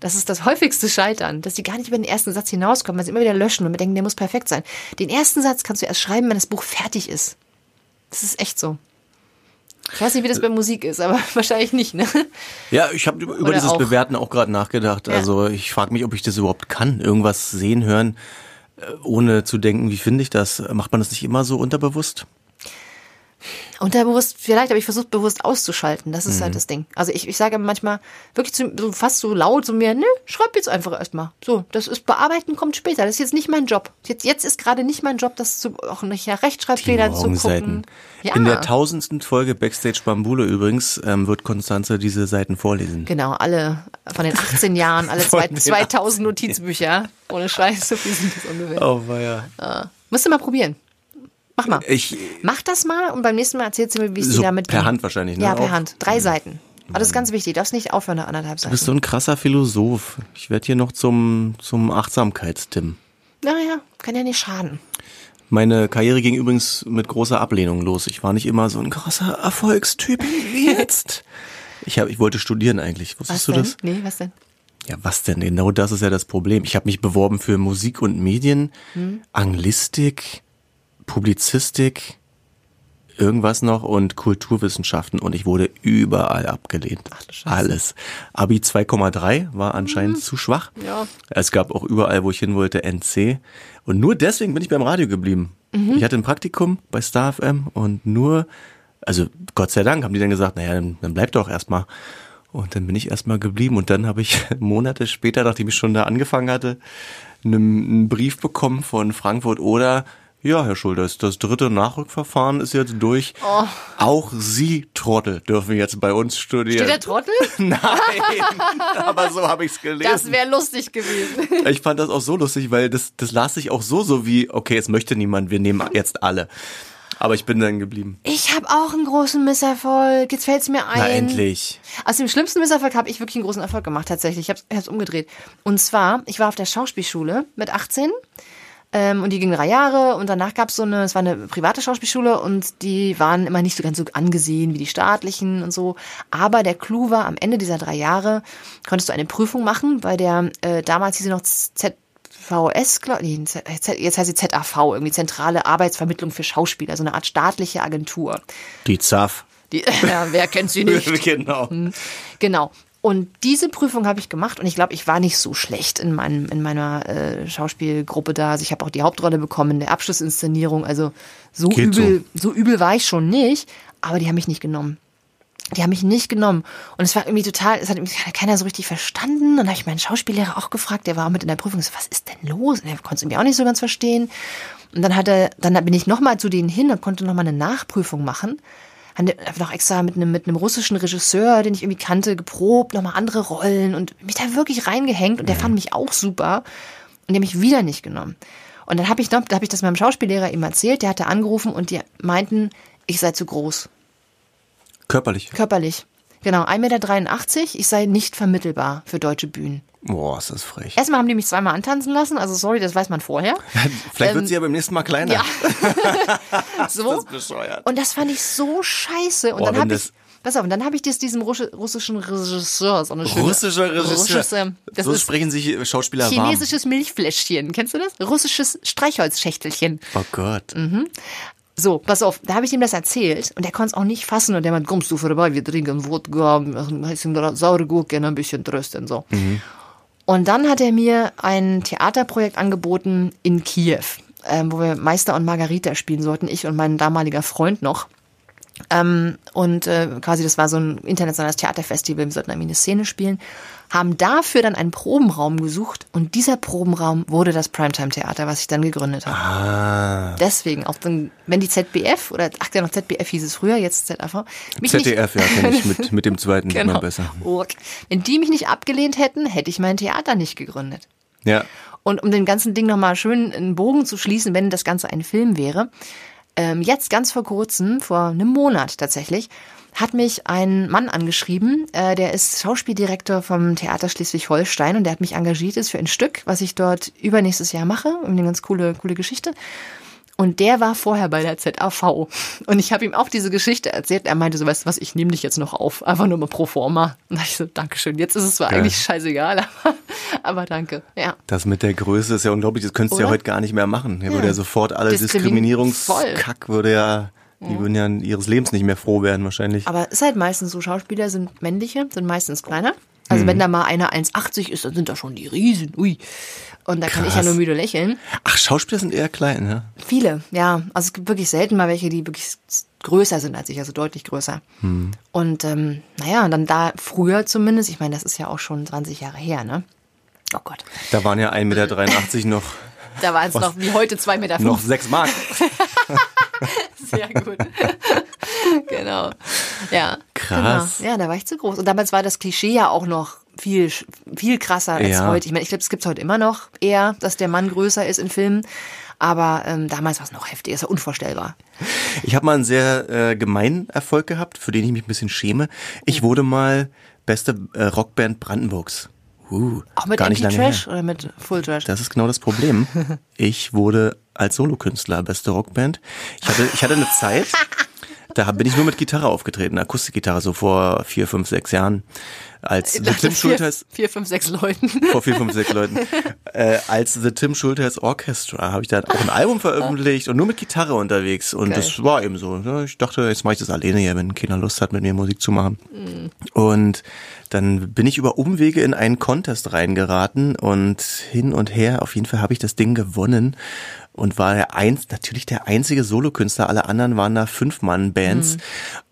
S1: Das ist das häufigste Scheitern, dass die gar nicht über den ersten Satz hinauskommen, weil sie immer wieder löschen und wir denken, der muss perfekt sein. Den ersten Satz kannst du erst schreiben, wenn das Buch fertig ist. Das ist echt so. Ich weiß nicht, wie das bei Musik ist, aber wahrscheinlich nicht, ne?
S2: Ja, ich habe über,
S1: Oder
S2: dieses
S1: auch.
S2: Bewerten auch gerade nachgedacht.
S1: Ja.
S2: Also ich frage mich, ob ich das überhaupt kann. Irgendwas sehen, hören, äh, ohne zu denken, wie finde ich das? Macht man das nicht immer so unterbewusst?
S1: Unterbewusst, vielleicht habe ich versucht, bewusst auszuschalten. Das ist halt das Ding. Also ich, ich sage manchmal wirklich zu, so fast so laut zu mir, nö, schreib jetzt einfach erstmal. So, das ist Bearbeiten kommt später. Das ist jetzt nicht mein Job. Jetzt, jetzt ist gerade nicht mein Job, das zu, auch nicht nach Rechtschreibfehlern zu gucken. Ja,
S2: In der tausendsten Folge Backstage Bambule übrigens ähm, wird Konstanze diese Seiten vorlesen.
S1: genau, alle von den 18 Jahren, alle zwei,
S2: den
S1: 2000 Notizbücher. Ohne Scheiß, so viel sind das ungefähr.
S2: Oh, weia.
S1: Musst du mal probieren. Mach mal.
S2: Ich,
S1: Mach das mal und beim nächsten Mal erzählst du mir, wie es
S2: So
S1: dir damit
S2: per
S1: ging.
S2: Hand wahrscheinlich, ne?
S1: Ja, per
S2: Auch?
S1: Hand. Drei Seiten. Aber das ist ganz wichtig. Du darfst nicht aufhören nach anderthalb
S2: du
S1: Seiten.
S2: bist so ein krasser Philosoph. Ich werde hier noch zum, zum Achtsamkeitstim.
S1: Naja, kann ja nicht schaden.
S2: Meine Karriere ging übrigens mit großer Ablehnung los. Ich war nicht immer so ein krasser Erfolgstyp wie jetzt. Ich, hab, ich wollte studieren eigentlich. Wusstest
S1: Was
S2: du
S1: denn?
S2: das?
S1: Nee, was denn?
S2: Ja, was denn? Genau das ist ja das Problem. Ich habe mich beworben für Musik und Medien,
S1: Hm.
S2: Anglistik, Publizistik, irgendwas noch und Kulturwissenschaften und ich wurde überall abgelehnt.
S1: Ach.
S2: Alles. Abi 2,3 war anscheinend zu schwach.
S1: Ja.
S2: Es gab auch überall, wo ich hin wollte, NC. Und nur deswegen bin ich beim Radio geblieben.
S1: Mhm.
S2: Ich hatte ein Praktikum bei Star FM und nur, also Gott sei Dank haben die dann gesagt, naja, dann, dann bleib doch erstmal. Und dann bin ich erstmal geblieben und dann habe ich Monate später, nachdem ich schon da angefangen hatte, einen, einen Brief bekommen von Frankfurt oder ja, Herr Schulters, das dritte Nachrückverfahren ist jetzt durch.
S1: Oh.
S2: Auch Sie, Trottel, dürfen jetzt bei uns studieren.
S1: Steht der Trottel?
S2: Nein, aber so habe ich's gelesen.
S1: Das wäre lustig gewesen.
S2: Ich fand das auch so lustig, weil das, das las sich auch so, so wie, okay, es möchte niemand, wir nehmen jetzt alle. Aber ich bin dann geblieben.
S1: Ich habe auch einen großen Misserfolg. Jetzt fällt's mir ein.
S2: Na endlich.
S1: Aus dem schlimmsten Misserfolg habe ich wirklich einen großen Erfolg gemacht, tatsächlich. Ich habe es umgedreht. Und zwar, ich war auf der Schauspielschule mit 18 ähm, und die ging drei Jahre und danach gab es so eine, es war eine private Schauspielschule und die waren immer nicht so ganz so angesehen wie die staatlichen und so. Aber der Clou war, am Ende dieser drei Jahre konntest du eine Prüfung machen, bei der äh, damals hieß sie noch Z nee, Z- jetzt heißt sie ZAV, irgendwie Zentrale Arbeitsvermittlung für Schauspieler, so eine Art staatliche Agentur.
S2: Die ZAF.
S1: Die, ja, wer kennt sie nicht?
S2: genau.
S1: Genau. Und diese Prüfung habe ich gemacht und ich glaube, ich war nicht so schlecht in, meinem, in meiner äh, Schauspielgruppe da. Also ich habe auch die Hauptrolle bekommen in der Abschlussinszenierung. Also so
S2: Geht
S1: übel, so. übel war ich schon nicht, aber die haben mich nicht genommen. Die haben mich nicht genommen. Und es war irgendwie total, es hat keiner so richtig verstanden. Dann habe ich meinen Schauspiellehrer auch gefragt, der war auch mit in der Prüfung. Ich so, was ist denn los? Und er konnte es irgendwie auch nicht so ganz verstehen. Und dann hat er, dann bin ich nochmal zu denen hin und konnte nochmal eine Nachprüfung machen. Haben noch extra mit einem, mit einem russischen Regisseur, den ich irgendwie kannte, geprobt, nochmal andere Rollen und mich da wirklich reingehängt und der fand mich auch super und der hat mich wieder nicht genommen. Und dann habe ich noch, da habe ich das meinem Schauspiellehrer ihm erzählt, der hatte angerufen und die meinten, ich sei zu groß,
S2: Körperlich.
S1: körperlich. Genau, 1,83 Meter, ich sei nicht vermittelbar für deutsche Bühnen.
S2: Boah, ist das frech.
S1: Erstmal haben die mich zweimal antanzen lassen, also sorry, das weiß man vorher.
S2: Vielleicht wird
S1: ähm,
S2: sie ja beim nächsten Mal kleiner.
S1: Ja. so.
S2: Das ist bescheuert.
S1: Und das fand ich so scheiße. Und
S2: Boah,
S1: dann habe ich, pass auf, und dann habe ich das diesem Russi- russischen Regisseur, so eine schöne,
S2: Russischer Regisseur.
S1: Russische, das
S2: so sprechen sich Schauspieler warm.
S1: chinesisches Milchfläschchen. Kennst du das? Russisches Streichholzschächtelchen.
S2: Oh Gott.
S1: Mhm. So, pass auf, da habe ich ihm das erzählt und er konnte es auch nicht fassen und der meint, kommst du vorbei, wir trinken Wodka, bisschen saure Gurken, ein bisschen trösten, so. Und dann hat er mir ein Theaterprojekt angeboten in Kiew, ähm, wo wir Meister und Margarita spielen sollten, ich und mein damaliger Freund noch. Ähm, und äh, quasi, das war so ein internationales Theaterfestival, wir sollten eine Szene spielen, haben dafür dann einen Probenraum gesucht und dieser Probenraum wurde das Primetime-Theater, was ich dann gegründet habe.
S2: Ah.
S1: Deswegen, auch dann, wenn die ZBF, oder ach ja noch ZBF hieß es früher, jetzt ZAV,
S2: ZDF, ja,
S1: nicht,
S2: kenne ich mit, mit dem zweiten
S1: genau.
S2: immer besser.
S1: Urk. Wenn die mich nicht abgelehnt hätten, hätte ich mein Theater nicht gegründet.
S2: Ja.
S1: Und um den ganzen Ding nochmal schön einen Bogen zu schließen, wenn das Ganze ein Film wäre, ähm, jetzt ganz vor kurzem, vor einem Monat tatsächlich, hat mich ein Mann angeschrieben, äh, der ist Schauspieldirektor vom Theater Schleswig-Holstein und der hat mich engagiert ist für ein Stück, was ich dort übernächstes Jahr mache. Eine ganz coole, coole Geschichte. Und der war vorher bei der ZAV. Und ich habe ihm auch diese Geschichte erzählt. Er meinte so, weißt du was, ich nehme dich jetzt noch auf. Einfach nur mal pro forma. Und ich so, Dankeschön. Jetzt ist es zwar
S2: Geil.
S1: eigentlich scheißegal, aber, aber danke. Ja.
S2: Das mit der Größe ist ja unglaublich, das könntest du ja heute gar nicht mehr machen. Hier würde ja sofort alle Diskriminierungskack würde ja, die würden ja ihres Lebens nicht mehr froh werden wahrscheinlich.
S1: Aber ist halt meistens so, Schauspieler sind männliche, sind meistens kleiner. Also wenn da mal einer 1,80 ist, dann sind da schon die Riesen. Ui. Und da kann ich ja
S2: Krass.
S1: nur müde lächeln.
S2: Ach, Schauspieler sind eher klein, ja?
S1: Viele, ja. Also es gibt wirklich selten mal welche, die wirklich größer sind als ich, also deutlich größer. Und ähm, naja, und dann da früher zumindest, ich meine, das ist ja auch schon 20 Jahre her, ne? Oh Gott.
S2: Da waren ja 1,83 Meter noch,
S1: Da waren es noch wie heute 2,5 Meter.
S2: noch 6 Mark.
S1: Sehr gut. genau. Ja.
S2: Krass.
S1: Genau. Ja, da war ich zu groß. Und damals war das Klischee ja auch noch viel, viel krasser als
S2: Ja.
S1: heute. Ich meine, ich glaube, es gibt heute immer noch eher, dass der Mann größer ist in Filmen. Aber ähm, damals war es noch heftiger, ist ja unvorstellbar.
S2: Ich habe mal einen sehr äh, gemeinen Erfolg gehabt, für den ich mich ein bisschen schäme. Ich wurde mal beste äh, Rockband Brandenburgs. Uh,
S1: Auch mit
S2: gar nicht lange
S1: Anti-Trash
S2: her.
S1: oder mit Full Trash?
S2: Das ist genau das Problem. Ich wurde als Solokünstler beste Rockband. Ich hatte, ich hatte eine Zeit, da bin ich nur mit Gitarre aufgetreten, Akustikgitarre, so vor vier, fünf, sechs Jahren. Als The Tim
S1: vier,
S2: Schulters,
S1: vier, fünf, sechs Leuten.
S2: vor vier, fünf, sechs Leuten, äh, als The Tim Schulters Orchestra habe ich da auch ein Album veröffentlicht und nur mit Gitarre unterwegs. Und
S1: Geil.
S2: das war eben so. Ne? Ich dachte, jetzt mache ich das alleine hier, wenn keiner Lust hat, mit mir Musik zu machen.
S1: Mhm.
S2: Und dann bin ich über Umwege in einen Contest reingeraten und hin und her, auf jeden Fall habe ich das Ding gewonnen und war der eins, natürlich der einzige Solokünstler. Alle anderen waren da Fünf-Mann-Bands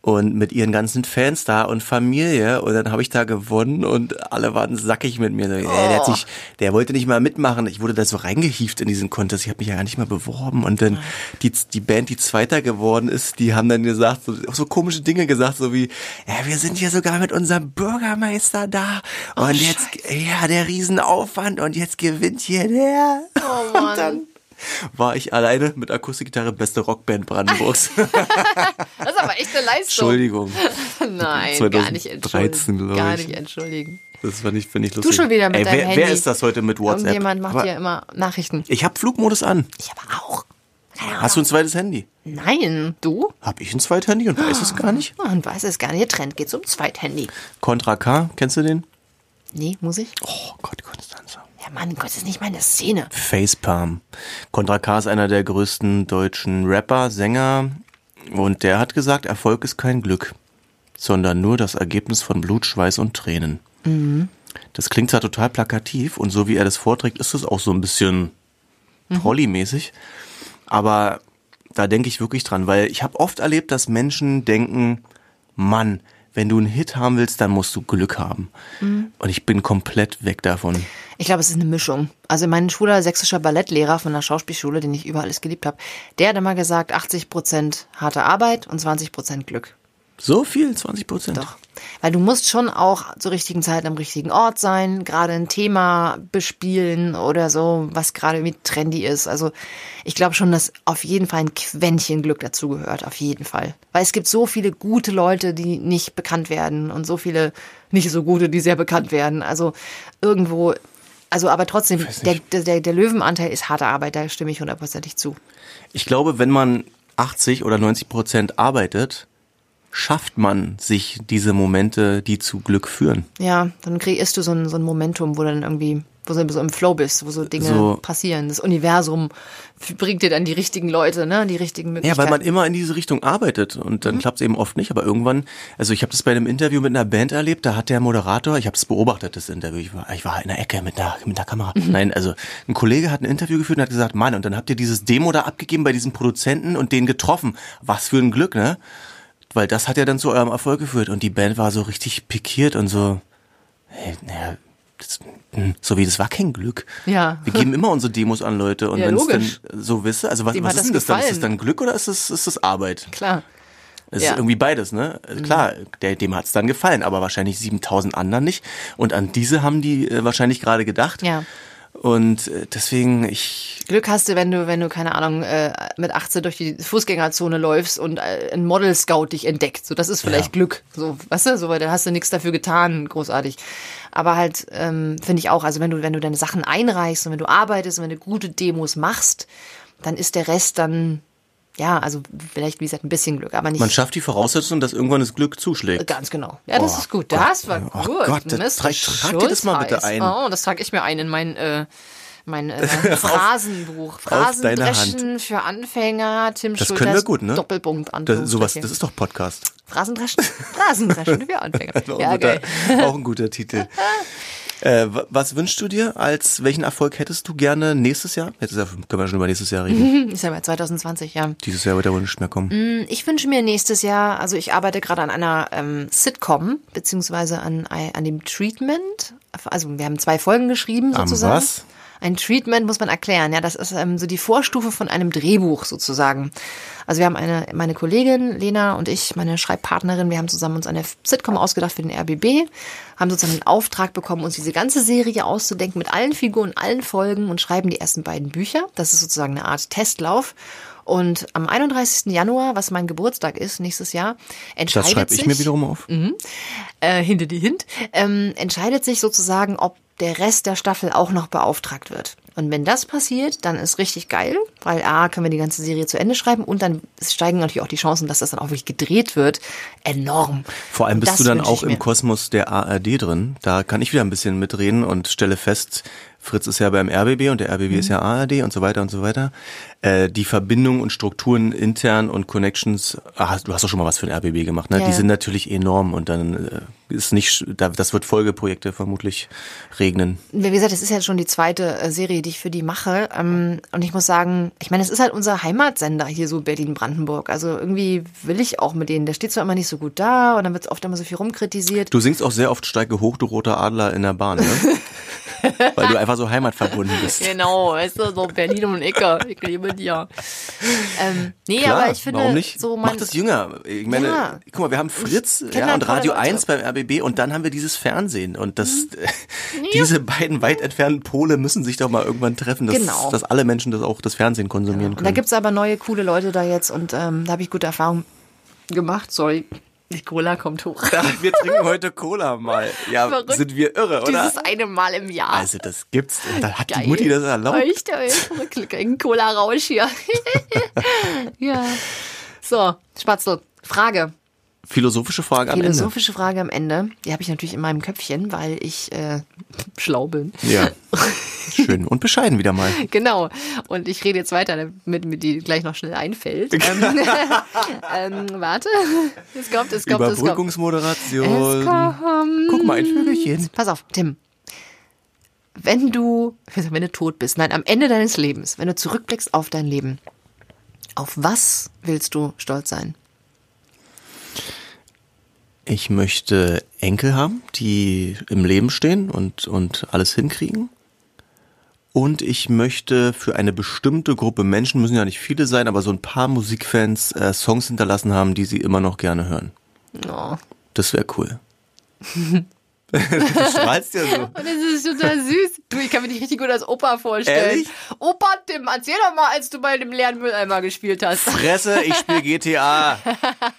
S2: und mit ihren ganzen Fans da und Familie. Und dann habe ich da gewonnen und alle waren sackig mit mir. So, ey, der, hat sich, der wollte nicht mal mitmachen. Ich wurde da so reingehieft in diesen Contest. Ich habe mich ja gar nicht mal beworben. Und dann die, die Band, die Zweiter geworden ist, die haben dann gesagt, so, so komische Dinge gesagt, so wie, ja, wir sind hier sogar mit unserem Bürgermeister da. Und jetzt, ja, der Riesenaufwand und jetzt gewinnt hier der.
S1: Oh Mann.
S2: Und war ich alleine mit Akustikgitarre beste Rockband Brandenburgs.
S1: Das ist aber echt eine Leistung.
S2: Entschuldigung.
S1: Nein,
S2: 2013,
S1: gar nicht entschuldigen. Gar
S2: ich.
S1: nicht entschuldigen.
S2: Das war nicht, finde ich lustig.
S1: Du schon wieder mit
S2: Ey,
S1: deinem
S2: wer,
S1: Handy.
S2: wer ist das heute mit WhatsApp?
S1: Irgendjemand macht
S2: Aber
S1: ja immer Nachrichten.
S2: Ich habe Flugmodus an.
S1: Ich aber auch.
S2: Hast du ein zweites Handy?
S1: Nein, du?
S2: Hab ich ein zweites Handy und weiß es gar nicht?
S1: Man weiß es gar nicht. Trend geht um Zweithandy.
S2: Contra K, kennst du den?
S1: Nee, muss ich?
S2: Oh Gott, Konstanze.
S1: Mann Gott, das ist nicht meine Szene.
S2: Facepalm. Contra K ist einer der größten deutschen Rapper, Sänger. Und der hat gesagt, Erfolg ist kein Glück, sondern nur das Ergebnis von Blut, Schweiß und Tränen. Das klingt zwar total plakativ und so wie er das vorträgt, ist es auch so ein bisschen Trolley-mäßig. Aber da denke ich wirklich dran, weil ich habe oft erlebt, dass Menschen denken, Mann, wenn du einen Hit haben willst, dann musst du Glück haben. Und ich bin komplett weg davon.
S1: Ich glaube, es ist eine Mischung. Also mein schwuler sächsischer Ballettlehrer von der Schauspielschule, den ich über alles geliebt habe, der hat immer gesagt, 80 Prozent harte Arbeit und 20 Prozent Glück.
S2: So viel, 20 Prozent.
S1: Doch. Weil du musst schon auch zur richtigen Zeit am richtigen Ort sein, gerade ein Thema bespielen oder so, was gerade mit trendy ist. Also ich glaube schon, dass auf jeden Fall ein Quäntchen Glück dazugehört, auf jeden Fall. Weil es gibt so viele gute Leute, die nicht bekannt werden und so viele nicht so gute, die sehr bekannt werden. Also irgendwo, also aber trotzdem, der, der, der Löwenanteil ist harte Arbeit, da stimme ich hundertprozentig zu.
S2: Ich glaube, wenn man 80 oder 90 Prozent arbeitet, schafft man sich diese Momente, die zu Glück führen.
S1: Ja, dann kreierst du so ein, so ein Momentum, wo du dann irgendwie, wo du so im Flow bist, wo so Dinge
S2: So.
S1: passieren. Das Universum bringt dir dann die richtigen Leute, ne, die richtigen
S2: Ja,
S1: Möglichkeiten.
S2: weil man immer in diese Richtung arbeitet und dann klappt es eben oft nicht. Aber irgendwann, also ich habe das bei einem Interview mit einer Band erlebt, da hat der Moderator, ich habe es beobachtet, das Interview, ich war, ich war in der Ecke mit einer, mit einer Kamera. Nein, also ein Kollege hat ein Interview geführt und hat gesagt, Mann, und dann habt ihr dieses Demo da abgegeben bei diesem Produzenten und den getroffen. Was für ein Glück, ne? Weil das hat ja dann zu eurem Erfolg geführt und die Band war so richtig pikiert und so, hey, naja, das, hm, so wie das war kein Glück.
S1: Ja.
S2: Wir geben immer unsere Demos an Leute und
S1: Ja,
S2: wenn es dann so wisse, also was, was ist denn
S1: das
S2: dann? Ist das dann Glück oder ist das, ist das Arbeit?
S1: Klar.
S2: Es
S1: Ja. Mhm.
S2: ist irgendwie beides, ne? Also Klar, der, dem hat's dann gefallen, aber wahrscheinlich 7000 anderen nicht. Und an diese haben die äh, wahrscheinlich gerade gedacht.
S1: Ja.
S2: Und äh, deswegen, ich,
S1: Glück hast du, wenn du, wenn du, keine Ahnung, äh, mit 18 durch die Fußgängerzone läufst und äh, ein Model-Scout dich entdeckt. So, das ist vielleicht
S2: Ja.
S1: Glück. So, weißt du, so, weil da hast du nichts dafür getan, großartig. Aber halt, ähm, finde ich auch, also wenn du, wenn du deine Sachen einreichst und wenn du arbeitest und wenn du gute Demos machst, dann ist der Rest dann, ja, also vielleicht, wie gesagt, ein bisschen Glück, aber nicht
S2: man schafft die Voraussetzung, dass irgendwann das Glück zuschlägt.
S1: ganz genau. Ja, das
S2: Oh
S1: ist gut.
S2: Gott.
S1: Das war
S2: Oh
S1: gut.
S2: Gott, das- trag- trag dir das mal bitte ein.
S1: Oh, das trage ich mir ein in mein, äh, mein äh, Phrasenbuch. Phrasendreschen für Anfänger, Tim
S2: Das
S1: Schulters
S2: können wir gut, ne?
S1: Doppelpunkt
S2: Das, sowas, das ist doch Podcast.
S1: Phrasendreschen? Phrasendreschen für Anfänger. Ja, geil.
S2: auch ein guter Titel. Äh, wa- was wünschst du dir? Als welchen Erfolg hättest du gerne nächstes Jahr? Jetzt können wir schon über nächstes Jahr reden.
S1: Ist ja bei 2020, ja.
S2: Dieses Jahr wird ja wohl nicht mehr kommen.
S1: Ich wünsche mir nächstes Jahr, also ich arbeite gerade an einer ähm, Sitcom, beziehungsweise an, an dem Treatment. Also wir haben zwei Folgen geschrieben
S2: Am
S1: sozusagen.
S2: was?
S1: Ein Treatment muss man erklären, ja, das ist ähm, so die Vorstufe von einem Drehbuch sozusagen. Also wir haben eine, meine Kollegin Lena und ich, meine Schreibpartnerin, wir haben zusammen uns eine Sitcom ausgedacht für den RBB, haben sozusagen den Auftrag bekommen, uns diese ganze Serie auszudenken mit allen Figuren, allen Folgen und schreiben die ersten beiden Bücher. Das ist sozusagen eine Art Testlauf. Und am 31. Januar, was mein Geburtstag ist, nächstes Jahr, entscheidet
S2: Das schreibe
S1: sich
S2: ich mir wiederum auf.
S1: äh, hinter die Hint, ähm, entscheidet sich sozusagen, ob der Rest der Staffel auch noch beauftragt wird. Und wenn das passiert, dann ist richtig geil, weil A, können wir die ganze Serie zu Ende schreiben und dann steigen natürlich auch die Chancen, dass das dann auch wirklich gedreht wird, enorm.
S2: Vor allem bist
S1: das
S2: du dann auch im
S1: mir.
S2: Kosmos der ARD drin. Da kann ich wieder ein bisschen mitreden und stelle fest, Fritz ist ja beim RBB und der RBB ist ja
S1: Mhm.
S2: ARD und so weiter und so weiter. Äh, die Verbindungen und Strukturen intern und Connections, ach, du hast doch schon mal was für den RBB gemacht, ne?
S1: Ja,
S2: die sind natürlich enorm und dann äh, ist nicht, da- das wird Folgeprojekte vermutlich regnen.
S1: Wie gesagt, es ist ja schon die zweite äh, Serie, die ich für die mache. Ähm, und ich muss sagen, ich meine, es ist halt unser Heimatsender hier so Berlin-Brandenburg. Also irgendwie will ich auch mit denen. Der steht zwar immer nicht so gut da und dann wird oft immer so viel rumkritisiert.
S2: Du singst auch sehr oft Steige hoch, du roter Adler in der Bahn, ne? Weil du einfach so heimatverbunden bist.
S1: Genau, weißt du, so Berlin und Ecke. Ich liebe dir. Ähm, nee,
S2: Klar,
S1: aber ich finde,
S2: warum nicht?
S1: so man,
S2: Mach das jünger. Ich meine,
S1: Ja.
S2: guck mal, wir haben Fritz ja, und Radio
S1: Leute. Mhm.
S2: 1 beim RBB und dann haben wir dieses Fernsehen und das, diese beiden weit entfernten Pole müssen sich doch mal irgendwann treffen, dass,
S1: Genau.
S2: dass alle Menschen das auch das Fernsehen konsumieren
S1: Und da
S2: können.
S1: gibt's aber neue, coole Leute da jetzt und ähm, da habe ich gute Erfahrungen gemacht. Sorry, die Cola kommt hoch.
S2: Ja, wir trinken heute Cola mal. Ja,
S1: Verrückt.
S2: sind wir irre, oder?
S1: Dieses eine Mal im Jahr.
S2: Also das gibt's. Da hat
S1: Geil.
S2: die Mutti das erlaubt.
S1: Echt, ey. Verrückt, ein Cola-Rausch hier. ja. So, Spatzel, Frage.
S2: Philosophische Frage am
S1: Philosophische Frage am Ende. Die habe ich natürlich in meinem Köpfchen, weil ich äh, schlau bin.
S2: Ende. Ja. Schön und bescheiden wieder mal.
S1: Genau. Und ich rede jetzt weiter, damit mir die gleich noch schnell einfällt. ähm, ähm, warte. Es kommt, es kommt, es kommt.
S2: Überbrückungsmoderation.
S1: Es kommt.
S2: Guck mal, ein Vögelchen.
S1: Pass auf, Tim. Wenn du, wenn du tot bist, nein, am Ende deines Lebens, wenn du zurückblickst auf dein Leben, auf was willst du stolz sein?
S2: Ich möchte Enkel haben, die im Leben stehen und, und alles hinkriegen. Und ich möchte für eine bestimmte Gruppe Menschen, müssen ja nicht viele sein, aber so ein paar Musikfans äh, Songs hinterlassen haben, die sie immer noch gerne hören.
S1: Oh.
S2: Das wäre cool. du strahlst ja so.
S1: Und das ist total süß. Du, ich kann mir dich richtig gut als Opa vorstellen.
S2: Ehrlich?
S1: Opa Tim, erzähl doch mal, als du bei dem leeren Mülleimer gespielt hast.
S2: Fresse, ich spiele GTA.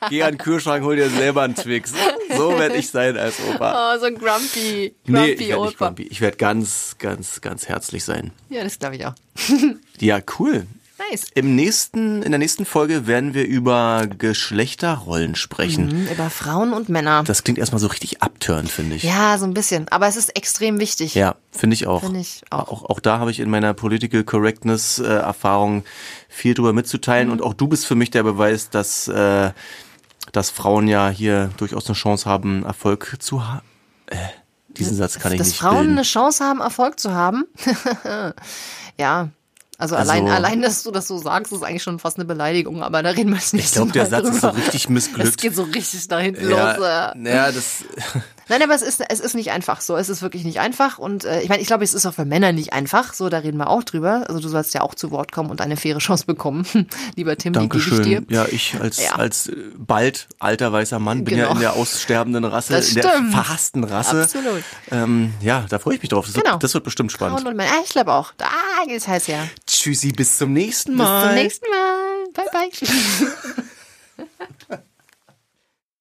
S2: Geh an den Kühlschrank, hol dir selber einen Twix. So werde ich sein als Opa.
S1: Oh, so ein grumpy, grumpy
S2: Nee, ich werde nicht
S1: Opa.
S2: grumpy. Ich werde ganz, ganz, ganz herzlich sein.
S1: Ja, das glaube ich auch.
S2: Ja, cool.
S1: Nice.
S2: Im nächsten, in der nächsten Folge werden wir über Geschlechterrollen sprechen.
S1: Mhm, über Frauen und Männer.
S2: Das klingt erstmal so richtig abtörend, finde ich.
S1: Ja, so ein bisschen. Aber es ist extrem wichtig.
S2: Ja, finde ich auch.
S1: Finde ich auch.
S2: auch. Auch da habe ich in meiner Political Correctness äh, Erfahrung viel drüber mitzuteilen.
S1: Mhm.
S2: Und auch du bist für mich der Beweis, dass, äh, dass Frauen ja hier durchaus eine Chance haben, Erfolg zu haben. Äh, diesen Satz kann ich
S1: Dass
S2: nicht
S1: Frauen
S2: bilden.
S1: eine Chance haben, Erfolg zu haben. ja. Also,
S2: Also-
S1: allein, allein, dass du das so sagst, ist eigentlich schon fast eine Beleidigung, aber da reden wir jetzt nicht
S2: Ich glaube, der Satz ist so richtig
S1: Es
S2: missglückt.
S1: geht so richtig da hinten
S2: Ja,
S1: los.
S2: Ja, das,
S1: Nein, aber es ist, es ist nicht einfach so. Es ist wirklich nicht einfach. Und äh, ich meine, ich glaube, es ist auch für Männer nicht einfach. So, da reden wir auch drüber. Also du sollst ja auch zu Wort kommen und eine faire Chance bekommen. Lieber Tim, die gebe ich dir.
S2: Dankeschön. Ja, ich als,
S1: Ja.
S2: als äh, bald alter weißer Mann bin ja
S1: Genau.
S2: in der aussterbenden Rasse,
S1: Das
S2: in der
S1: stimmt.
S2: verhassten Rasse.
S1: Absolut.
S2: Ähm, ja, da freue ich mich drauf. Das,
S1: Genau.
S2: wird, das wird bestimmt spannend.
S1: Frauen und Männer. Ah, ich glaube auch. Da geht's heiß ja.
S2: Tschüssi, bis zum nächsten
S1: Bis
S2: Mal.
S1: zum nächsten Mal. Bye, bye.